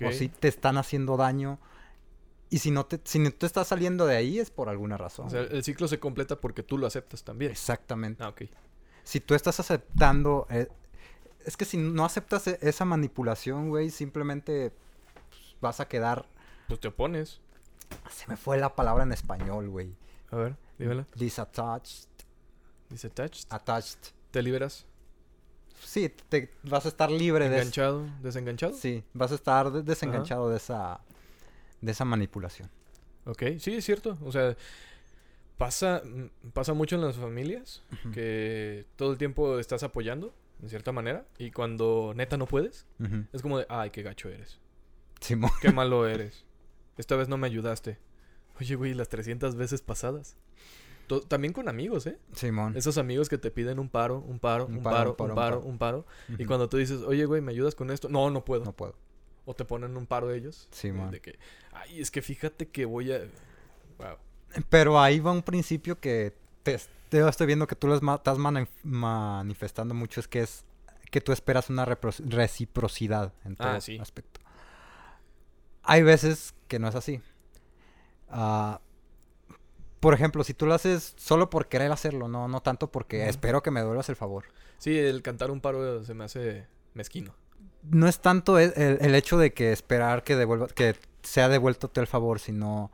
O si te están haciendo daño. Y si no te, si no te estás saliendo de ahí es por alguna razón. O sea, el ciclo se completa porque tú lo aceptas también. Exactamente. Ah, ok. Si tú estás aceptando... eh, es que si no aceptas e- esa manipulación, güey, simplemente vas a quedar... Pues te opones. Se me fue la palabra en español, güey. A ver, dímela. Disattached. Dice touched. Attached. ¿Te liberas? Sí, te, vas a estar libre de... ¿Enganchado? ¿Desenganchado? Sí, vas a estar de- desenganchado de esa... De esa manipulación. Ok, sí, es cierto. O sea, pasa, pasa mucho en las familias que todo el tiempo estás apoyando, en cierta manera, y cuando neta no puedes, es como de, ay, qué gacho eres. Simón. Qué malo eres. Esta vez no me ayudaste. Oye, güey, las 300 veces pasadas. To- También con amigos, ¿eh? Simón. Esos amigos que te piden un paro, un paro, un, paro, un paro, un paro. Y cuando tú dices, oye, güey, ¿me ayudas con esto? No, no puedo. No puedo. O te ponen un paro ellos. Sí, eh, man. De que, ay, es que fíjate que voy a... Wow. Pero ahí va un principio que te, te estoy viendo que tú lo estás mani- manifestando mucho, es que es que tú esperas una reciprocidad en todo Ah, sí. aspecto. Hay veces que no es así. Ah, por ejemplo, si tú lo haces solo por querer hacerlo, no, no tanto porque espero que me devuelvas el favor. Sí, el cantar un paro se me hace mezquino. No es tanto el, el- el hecho de que esperar que devuelva, que sea devuelto el favor, sino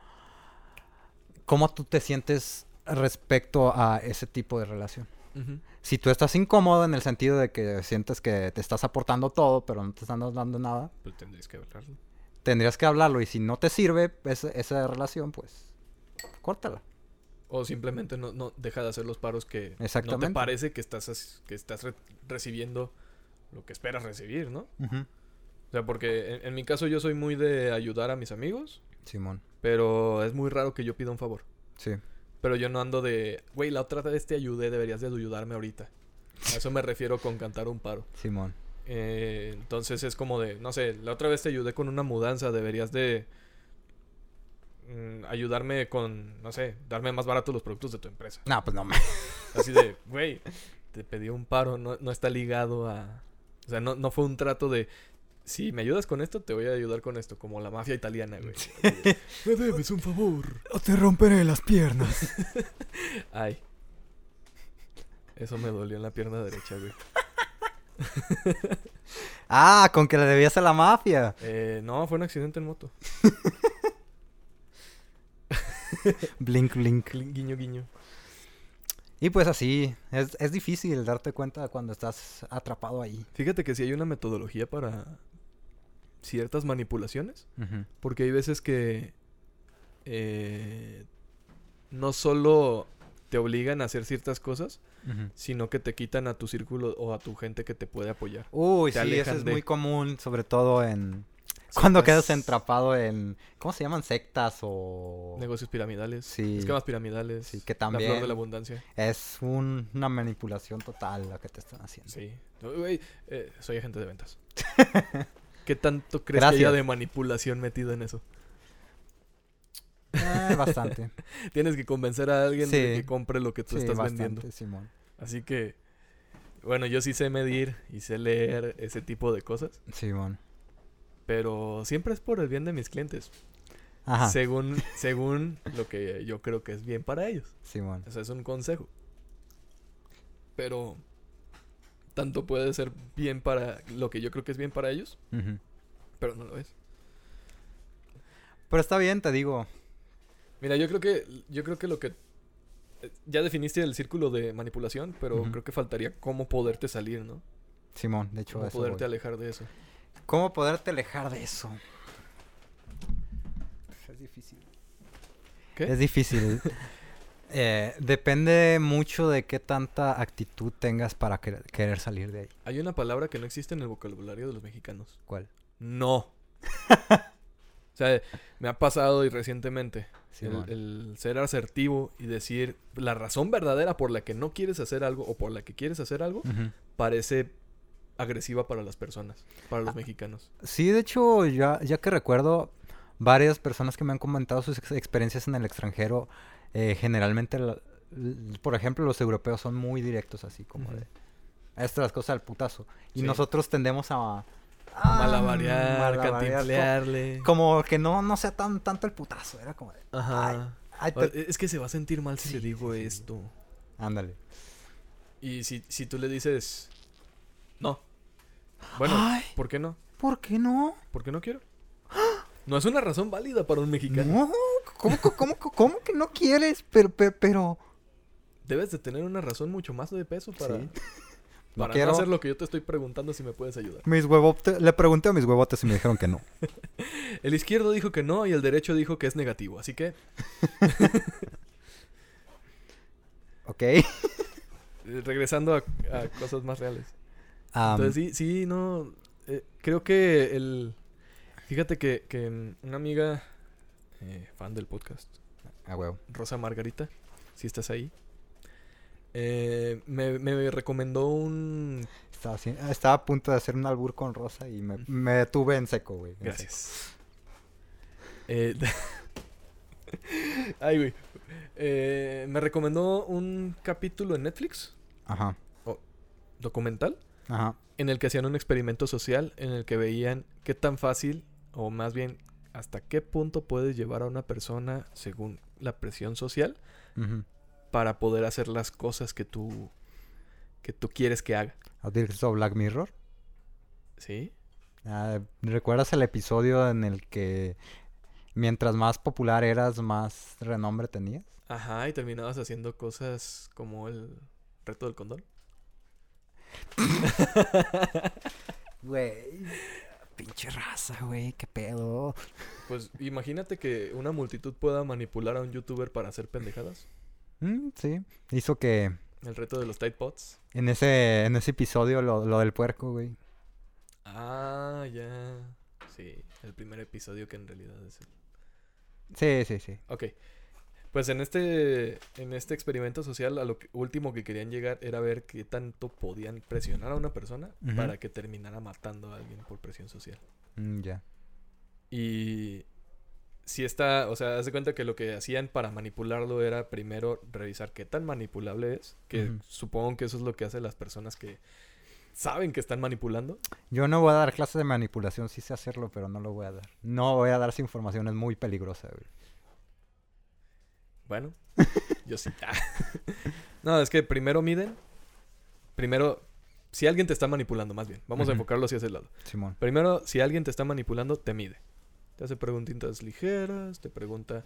cómo tú te sientes respecto a ese tipo de relación. Si tú estás incómodo en el sentido de que sientes que te estás aportando todo, pero no te están dando nada, Pues tendrías que hablarlo. Tendrías que hablarlo. Y si no te sirve esa, esa relación, pues córtala. O simplemente no, no deja de hacer los paros que no te parece que estás, que estás re- recibiendo lo que esperas recibir, ¿no? O sea, porque en, en mi caso yo soy muy de ayudar a mis amigos, Simón. pero es muy raro que yo pida un favor. Sí. Pero yo no ando de, güey, la otra vez te ayudé, deberías de ayudarme ahorita. A eso me refiero con cantar un paro. Simón. Eh, entonces es como de, no sé, la otra vez te ayudé con una mudanza, deberías de mm, ayudarme con, no sé, darme más barato los productos de tu empresa. No, pues no me. Así de, güey, te pedí un paro, no, no está ligado a... O sea, no, no fue un trato de, si me ayudas con esto, te voy a ayudar con esto, como la mafia italiana, güey. Me debes un favor. O te romperé las piernas. Ay. Eso me dolió en la pierna derecha, güey. ah, con que le debías a la mafia. Eh, no, fue un accidente en moto. Blink, blink. Gui- Guiño, guiño. Y pues así, es, es difícil darte cuenta cuando estás atrapado ahí. Fíjate que sí hay una metodología para ciertas manipulaciones. Porque hay veces que eh, no solo te obligan a hacer ciertas cosas, sino que te quitan a tu círculo o a tu gente que te puede apoyar. Uy, Te sí, eso es de- muy común, sobre todo en... Cuando Sectas, quedas entrapado en... ¿Cómo se llaman? Sectas o... Negocios piramidales. Sí. Esquemas piramidales. Sí, que La flor también de la abundancia. es un- una manipulación total la que te están haciendo. Sí. Eh, soy agente de ventas. ¿Qué tanto crees que haya Gracias. de manipulación metido en eso? Eh, bastante. Tienes que convencer a alguien de que compre lo que tú sí, estás bastante, vendiendo. Simón. Así que, bueno, yo sí sé medir y sé leer ese tipo de cosas, Simón. pero siempre es por el bien de mis clientes, Ajá, según según lo que yo creo que es bien para ellos. Simón. O sea, es un consejo. Pero tanto puede ser bien para lo que yo creo que es bien para ellos, pero no lo es. Pero está bien, te digo. Mira, yo creo que yo creo que lo que eh, ya definiste el círculo de manipulación, pero creo que faltaría cómo poderte salir, ¿no? Simón, de hecho, Cómo eso poderte voy. alejar de eso. ¿Cómo poderte alejar de eso? Es difícil. ¿Qué? Es difícil. Eh, depende mucho de qué tanta actitud tengas para querer salir de ahí. Hay una palabra que no existe en el vocabulario de los mexicanos. ¿Cuál? No. o sea, me ha pasado y recientemente El, el ser asertivo y decir la razón verdadera por la que no quieres hacer algo o por la que quieres hacer algo parece agresiva para las personas, para los Ah. mexicanos. Sí, de hecho, ya, ya que recuerdo, varias personas que me han comentado sus ex- experiencias en el extranjero, eh, generalmente, la- por ejemplo, los europeos son muy directos, así como Ujú. de, Esto es las cosas del putazo. Y Sí. nosotros tendemos a... a Malabarear, malabarear, cantimplearle. Como, como que no, no sea tan tanto el putazo. Era como de, Ajá. ay, te- Es que se va a sentir mal si Sí, le digo sí. esto. Ándale. Y si, si tú le dices, no. Bueno, Ay. ¿por qué no? ¿Por qué no? ¿Por qué no quiero? No es una razón válida para un mexicano. No, ¿cómo, cómo, cómo, cómo que no quieres? Pero, pero, pero... Debes de tener una razón mucho más de peso para, Sí. Para no, quiero. hacer lo que yo te estoy preguntando si me puedes ayudar. Mis huevotes, le pregunté a mis huevotes y me dijeron que no. El izquierdo dijo que no y el derecho dijo que es negativo. Así que, ¿Ok? eh, regresando a, a cosas más reales. Am, Entonces, sí, sí, no. eh, creo que el. Fíjate que, que una amiga eh, fan del podcast, a huevo. Rosa Margarita, si estás ahí, eh, me, me recomendó un. Estaba, a punto de hacer un albur con Rosa y me, me detuve en seco, güey. en seco. Gracias. Eh, Ay, güey. Eh, me recomendó un capítulo en Netflix, Ajá, documental, ajá. en el que hacían un experimento social en el que veían qué tan fácil, o más bien, hasta qué punto puedes llevar a una persona según la presión social ujú. Para poder hacer las cosas que tú que tú quieres que haga. ¿Has visto Black Mirror? ¿Sí? Ah, ¿Recuerdas el episodio en el que mientras más popular eras, más renombre tenías? Ajá, y terminabas haciendo cosas como el reto del condón. Güey, pinche raza, güey, qué pedo. Pues imagínate que una multitud pueda manipular a un youtuber para hacer pendejadas. Mm, sí, hizo que El reto de los Tide Pods. en ese, en ese episodio lo, lo del puerco, güey. Ah, ya. Sí, el primer episodio que en realidad es el... Sí, sí, sí. Ok. Pues en este, en este experimento social, a lo que- último que querían llegar era ver qué tanto podían presionar a una persona para que terminara matando a alguien por presión social. Mm, ya. Y si está, o sea, haz de cuenta que lo que hacían para manipularlo era primero revisar qué tan manipulable es, que supongo que eso es lo que hacen las personas que saben que están manipulando. Yo no voy a dar clases de manipulación, sí sé hacerlo, pero no lo voy a dar. No voy a dar esa información, es muy peligrosa, güey. Bueno, yo sí. Ah. no, es que primero miden. Primero, si alguien te está manipulando, más bien. Vamos a enfocarlo hacia ese lado. Simón. Primero, si alguien te está manipulando, te mide. Te hace preguntitas ligeras, te pregunta,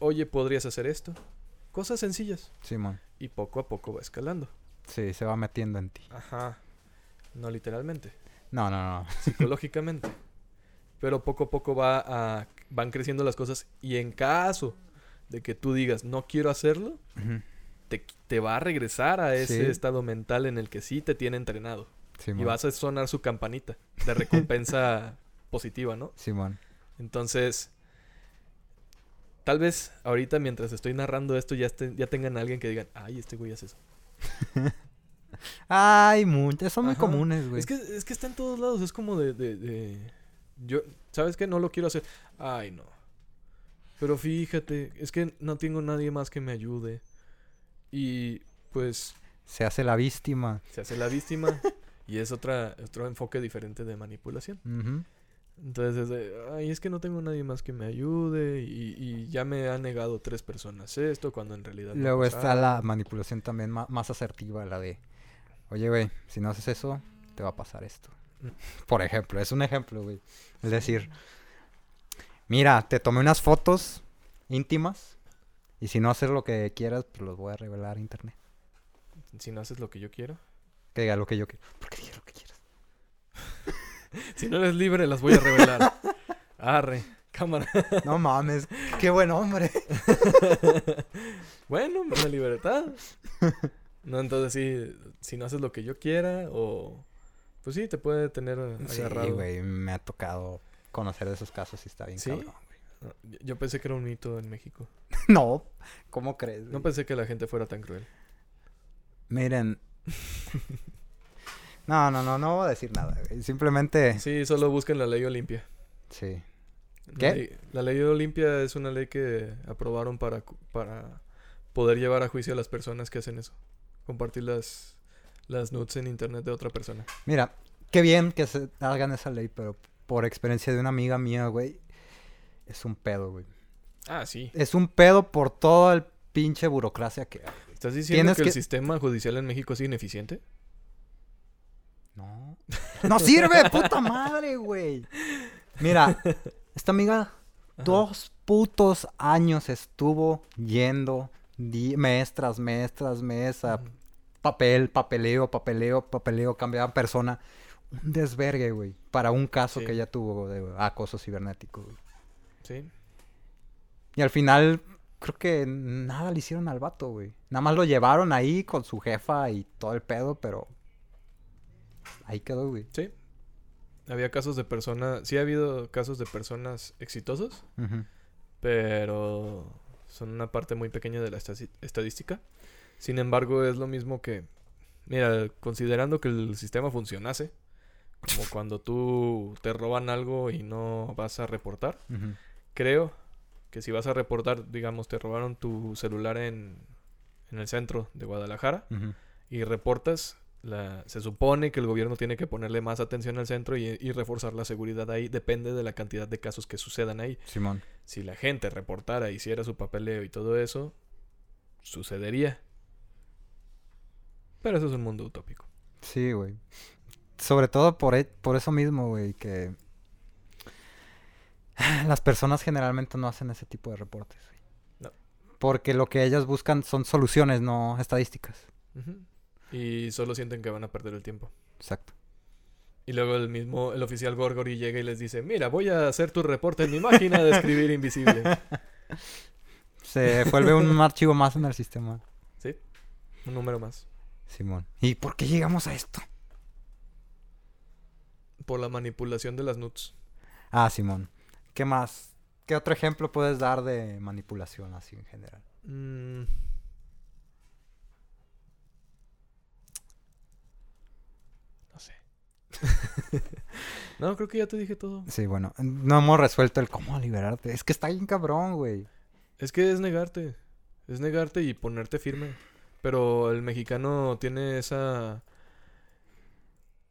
oye, ¿podrías hacer esto? Cosas sencillas. Simón. Y poco a poco va escalando. Sí, se va metiendo en ti. Ajá. No literalmente, No, no, no. psicológicamente. Pero poco a poco va a, van creciendo las cosas y en caso de que tú digas no quiero hacerlo, te, te va a regresar a ese Sí. estado mental en el que sí te tiene entrenado. Simón. Y vas a sonar su campanita de recompensa positiva, ¿no? Simón. Entonces, tal vez ahorita mientras estoy narrando esto ya, esté- ya tengan a alguien que digan, ay, este güey hace eso. Ay, muchas, son muy comunes, güey. Es que, es que está en todos lados, es como de, de, de- Yo, ¿sabes qué? No lo quiero hacer. Ay, no. Pero fíjate, es que no tengo nadie más que me ayude. Y pues Se hace la víctima. se hace la víctima y es otra, otro enfoque diferente de manipulación. Ujú. Entonces es de, ay, es que no tengo nadie más que me ayude y, y ya me han negado tres personas esto cuando en realidad... Luego está la manipulación también más asertiva, la de, oye, güey, si no haces eso, te va a pasar esto. Mm. Por ejemplo, es un ejemplo, güey. Es decir, mira, te tomé unas fotos íntimas y si no haces lo que quieras, pues los voy a revelar a internet. Si no haces lo que yo quiero. Que diga lo que yo quiero. ¿Por qué lo que quieras? Si no eres libre, las voy a revelar. Arre, cámara. No mames, qué buen hombre. bueno, una libertad. No, entonces sí, si no haces lo que yo quiera o... Pues sí, te puede tener eh, Sí, agarrado. güey, me ha tocado conocer de esos casos y está bien ¿Sí? cabrón, güey. No, yo- pensé que era un mito en México. No, ¿cómo crees? No pensé que la gente fuera tan cruel. Miren. No, no, no, no voy a decir nada. Simplemente. Sí, solo busquen la ley Olimpia. Sí. La ¿Qué? ley- La ley Olimpia es una ley que aprobaron para, para poder llevar a juicio a las personas que hacen eso. Compartir las, las nudes en internet de otra persona. Mira, qué bien que se hagan esa ley, pero por experiencia de una amiga mía, güey, es un pedo, güey. Ah, sí. Es un pedo por toda el pinche burocracia que hay. ¿Estás diciendo que, el sistema judicial en México es ineficiente? No. No sirve, puta madre, güey. Mira, esta amiga dos putos años estuvo yendo mes tras mes tras mes a papel, papeleo, papeleo, papeleo, cambiaban persona. Un desvergue, güey, para un caso Sí. que ella tuvo de acoso cibernético, güey. Sí. Y al final, creo que nada le hicieron al vato, güey. Nada más lo llevaron ahí con su jefa y todo el pedo, pero ahí quedó, güey. Sí. Había casos de personas, sí ha habido casos de personas exitosos, pero son una parte muy pequeña de la estadística. Sin embargo, es lo mismo que, mira, considerando que el sistema funcionase, como cuando tú te roban algo y no vas a reportar, creo que si vas a reportar, digamos, te robaron tu celular en, en el centro de Guadalajara y reportas, la, se supone que el gobierno tiene que ponerle más atención al centro y, y reforzar la seguridad ahí, depende de la cantidad de casos que sucedan ahí. Simón. Si la gente reportara, hiciera su papeleo y todo eso, sucedería. Pero eso es un mundo utópico. Sí, güey. Sobre todo por, e- por eso mismo, güey, que las personas generalmente no hacen ese tipo de reportes. güey. No. Porque lo que ellas buscan son soluciones, no estadísticas. Y solo sienten que van a perder el tiempo. Exacto. Y luego el mismo, el oficial Gorgory llega y les dice, mira, voy a hacer tu reporte en mi máquina de escribir invisible. Se vuelve un archivo más en el sistema. ¿Sí? Un número más. Simón. ¿Y por qué llegamos a esto? Por la manipulación de las nuts. Ah, Simón. ¿Qué más? ¿Qué otro ejemplo puedes dar de manipulación así en general? Mm. No sé. no, creo que ya te dije todo. Sí, bueno, no hemos resuelto el cómo liberarte. Es que está bien cabrón, güey. Es que es negarte. Es negarte y ponerte firme. Pero el mexicano tiene esa.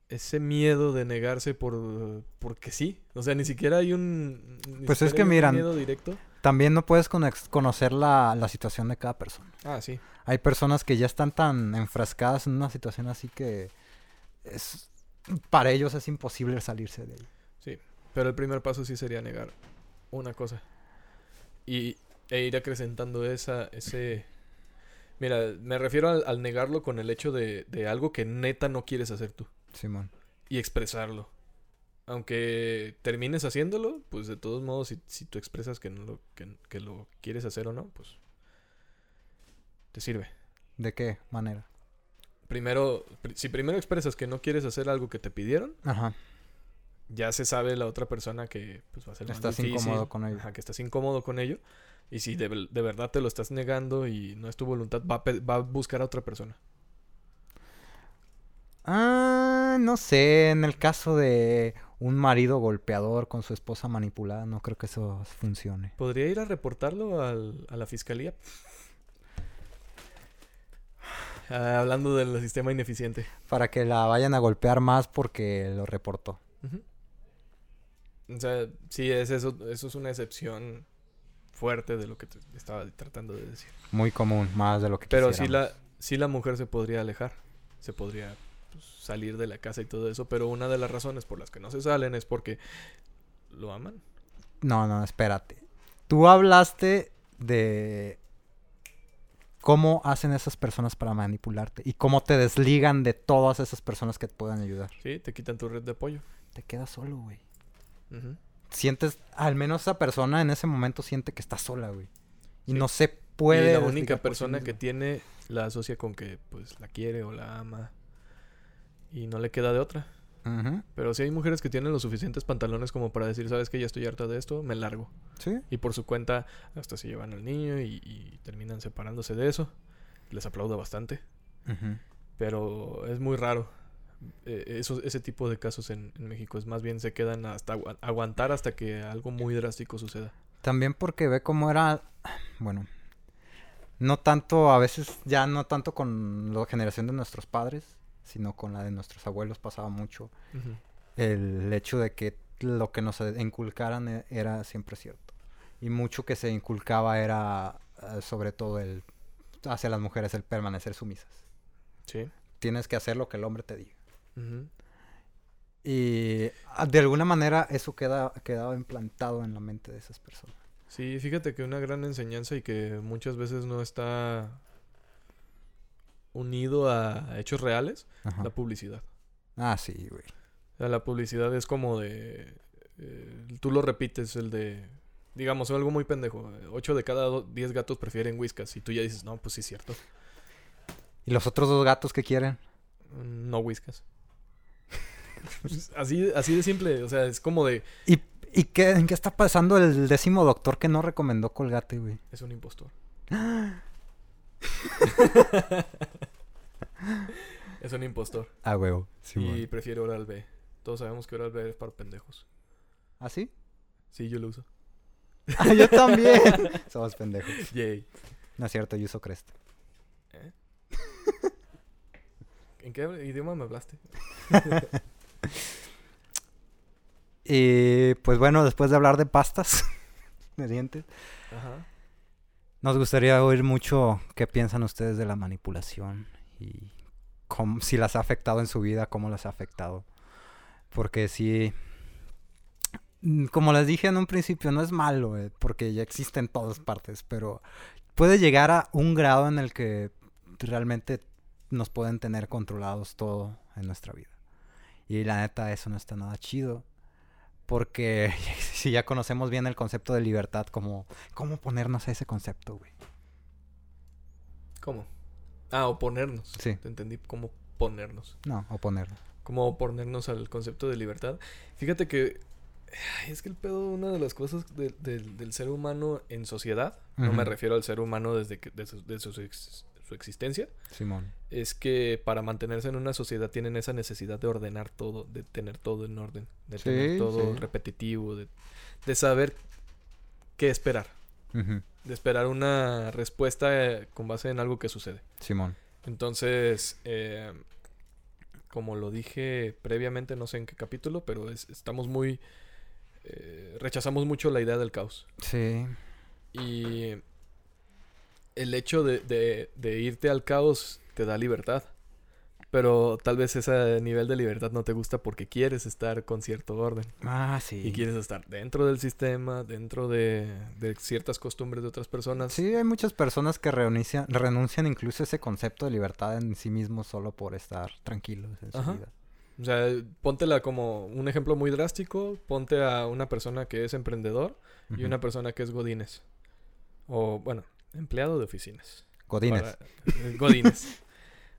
Ese miedo de negarse por. porque sí. O sea, ni siquiera hay un. Pues es que miran- miedo directo. También no puedes conocer la, la situación de cada persona. Ah, sí. Hay personas que ya están tan enfrascadas en una situación así que es para ellos es imposible salirse de ahí. Pero el primer paso sí sería negar una cosa. Y e ir acrecentando esa, ese... Mira, me refiero al, al negarlo con el hecho de, de algo que neta no quieres hacer tú. Simón. Y expresarlo. Aunque termines haciéndolo, pues de todos modos, si, si tú expresas que, no lo, que, que lo quieres hacer o no, pues te sirve. ¿De qué manera? Primero, pri- si primero expresas que no quieres hacer algo que te pidieron, Ajá. ya se sabe la otra persona que pues, va a ser más Estás difícil. incómodo con ello. Ajá, que estás incómodo con ello. Y si de, de verdad te lo estás negando y no es tu voluntad, va a, va a buscar a otra persona. Ah, no sé, en el caso de un marido golpeador con su esposa manipulada, no creo que eso funcione. ¿Podría ir a reportarlo al- a la fiscalía? Ah, hablando del sistema ineficiente. Para que la vayan a golpear más porque lo reportó. O sea, sí, es eso, eso es una excepción fuerte de lo que te estaba tratando de decir. Muy común, más de lo que Pero sí la, sí la mujer se podría alejar, se podría pues, salir de la casa y todo eso, pero una de las razones por las que no se salen es porque lo aman. No, no, espérate. Tú hablaste de cómo hacen esas personas para manipularte y cómo te desligan de todas esas personas que te puedan ayudar. Sí, te quitan tu red de apoyo. Te quedas solo, güey. Sientes, al menos esa persona en ese momento siente que está sola, güey. Y Sí. no se puede. y la única sí persona que tiene la asocia con que pues la quiere o la ama y no le queda de otra. Pero sí hay mujeres que tienen los suficientes pantalones como para decir, sabes que ya estoy harta de esto, me largo. Sí. Y por su cuenta hasta se llevan al niño y, y terminan separándose de eso. Les aplaudo bastante. Pero es muy raro. Eh, eso- ese tipo de casos en, en México es más bien se quedan hasta agu- aguantar hasta que algo muy drástico suceda. También porque ve cómo era, bueno, no tanto, a veces ya no tanto con la generación de nuestros padres, sino con la de nuestros abuelos pasaba mucho. El hecho de que lo que nos inculcaran e- era siempre cierto. Y mucho que se inculcaba era eh, sobre todo el hacia las mujeres el permanecer sumisas. Sí. Tienes que hacer lo que el hombre te diga. Y ah, de alguna manera eso queda quedaba implantado en la mente de esas personas. Sí, fíjate que una gran enseñanza y que muchas veces no está unido a hechos reales, Ajá. la publicidad. Ah, sí, güey. O sea, la publicidad es como de... eh, tú lo repites, el de... Digamos, algo muy pendejo. 8 de cada 10 gatos prefieren whiskas. Y tú ya dices, no, pues sí es cierto. ¿Y los otros dos gatos que quieren? Mm, No whiskas. así, así de simple. O sea, es como de... ¿Y, y qué, en qué está pasando el décimo doctor que no recomendó Colgate, güey? Es un impostor. es un impostor. Ah, huevo. y prefiere Oral B. Todos sabemos que Oral B es para pendejos. ¿Ah, sí? Sí, yo lo uso. Ah, yo también. Somos pendejos. Yay. No es cierto, yo uso Crest. ¿Eh? ¿En qué idioma me hablaste? Y pues bueno, después de hablar de pastas de dientes, Ajá. Nos gustaría oír mucho qué piensan ustedes de la manipulación y si las ha afectado en su vida, cómo las ha afectado. Porque si, como les dije en un principio, no es malo, eh, porque ya existe en todas partes, pero puede llegar a un grado en el que realmente nos pueden tener controlados todo en nuestra vida. Y la neta, eso no está nada chido. Porque si ya conocemos bien el concepto de libertad, ¿cómo, cómo ponernos a ese concepto, güey? ¿Cómo? Ah, oponernos. Sí. Te entendí cómo ponernos. No, oponernos. Cómo oponernos al concepto de libertad. Fíjate que es que el pedo, una de las cosas de- del- del ser humano en sociedad, no me refiero al ser humano desde que, de, su, de su su existencia, Simón. es que para mantenerse en una sociedad tienen esa necesidad de ordenar todo, de tener todo en orden, de Sí, tener todo sí. repetitivo, de, de saber qué esperar, de esperar una respuesta eh, con base en algo que sucede. Simón. Entonces, eh, como lo dije previamente, no sé en qué capítulo, pero es- estamos muy... eh, rechazamos mucho la idea del caos. Sí. Y el hecho de, de- de irte al caos te da libertad. Pero tal vez ese nivel de libertad no te gusta porque quieres estar con cierto orden. Ah, sí. Y quieres estar dentro del sistema, dentro de, de ciertas costumbres de otras personas. Sí, hay muchas personas que renuncian, renuncian incluso a ese concepto de libertad en sí mismos solo por estar tranquilos en su Ajá. vida. O sea, póntela como un ejemplo muy drástico. Ponte a una persona que es emprendedor y una persona que es godines. O, bueno, empleado de oficinas. Godines. Eh, godines.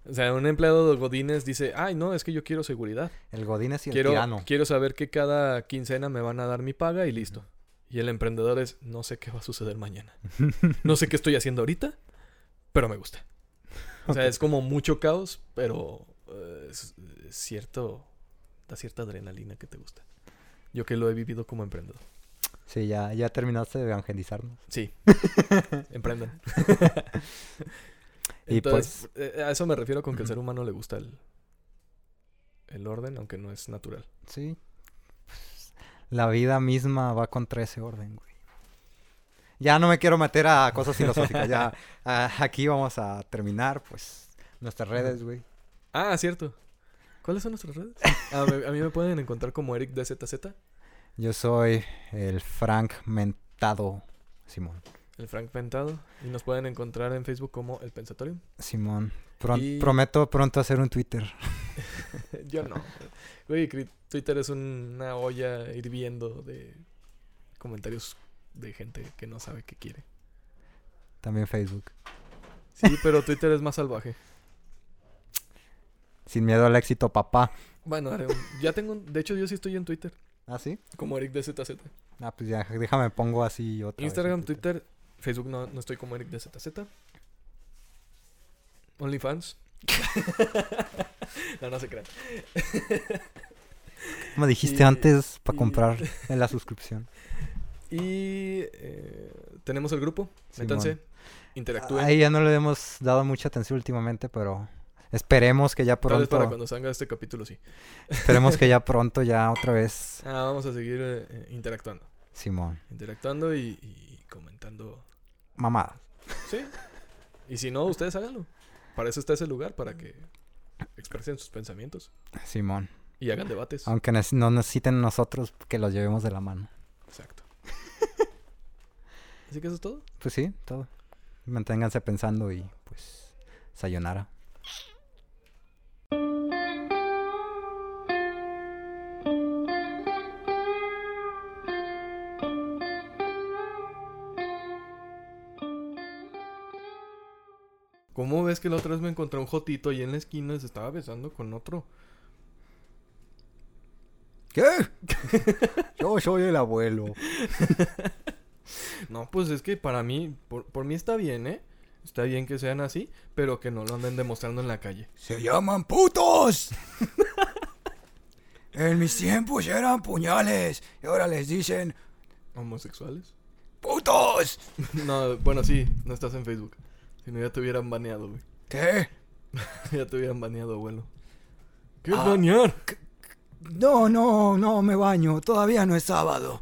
O sea, un empleado de godines dice, ay, no, es que yo quiero seguridad. El Godines y el Quiero, tirano. quiero saber que cada quincena me van a dar mi paga y listo. Y el emprendedor es, no sé qué va a suceder mañana. No sé qué estoy haciendo ahorita, pero me gusta. O sea, es como mucho caos, pero eh, es cierto, da cierta adrenalina que te gusta. Yo que lo he vivido como emprendedor. Sí, ya, ya terminaste de evangelizarnos. Sí, emprendan. Y Entonces, eh, a eso me refiero con que al ser humano le gusta el, el orden, aunque no es natural. Sí. Pues, la vida misma va contra ese orden, güey. Ya no me quiero meter a cosas filosóficas. ya aquí vamos a terminar, pues, nuestras redes, güey. Ah, cierto. ¿Cuáles son nuestras redes? A, a mí me pueden encontrar como Eric DZZ, Yo soy el Frank Mentado Simón. el Frank Pentado, y nos pueden encontrar en Facebook como El Pensatorium. Simón. Y- Prometo pronto hacer un Twitter. Yo no. Güey, Twitter es una olla hirviendo de comentarios de gente que no sabe qué quiere. También Facebook. Sí, pero Twitter es más salvaje. Sin miedo al éxito, papá. Bueno, ya tengo... un- De hecho, yo sí estoy en Twitter, ¿Ah, sí? como Eric DZZ. Ah, pues ya, déjame pongo así otra Instagram, Twitter, Facebook no, no estoy como Eric DZZ. OnlyFans. no, no se crean. Me dijiste y- antes para comprar en la suscripción. Y eh, tenemos el grupo. Métanse, interactúen. Ahí ya no le hemos dado mucha atención últimamente, pero Esperemos que ya Tal vez para pronto. cuando salga este capítulo, sí. Esperemos que ya pronto, ya otra vez. Ah, vamos a seguir eh, eh, interactuando. Simón. Interactuando y, y comentando. Mamada. Sí. Y si no, ustedes háganlo. Para eso está ese lugar, para que expresen sus pensamientos Simón. y hagan debates. Aunque no necesiten nosotros que los llevemos de la mano. Exacto. Así que eso es todo. Pues sí, todo. Manténganse pensando y pues. Sayonara. ¿Cómo ves que la otra vez me encontré un jotito ahí en la esquina y se estaba besando con otro? ¿Qué? Yo soy el abuelo. No, pues es que para mí, por, por mí está bien, ¿eh? Está bien que sean así, pero que no lo anden demostrando en la calle. Se llaman putos. en mis tiempos eran puñales y ahora les dicen ¿Homosexuales? putos. No, bueno, sí, no estás en Facebook. Si no, ya te hubieran baneado, güey. ¿Qué? ya te hubieran baneado, abuelo. ¿Qué es Ah. banear? No, no, no me baño. Todavía no es sábado.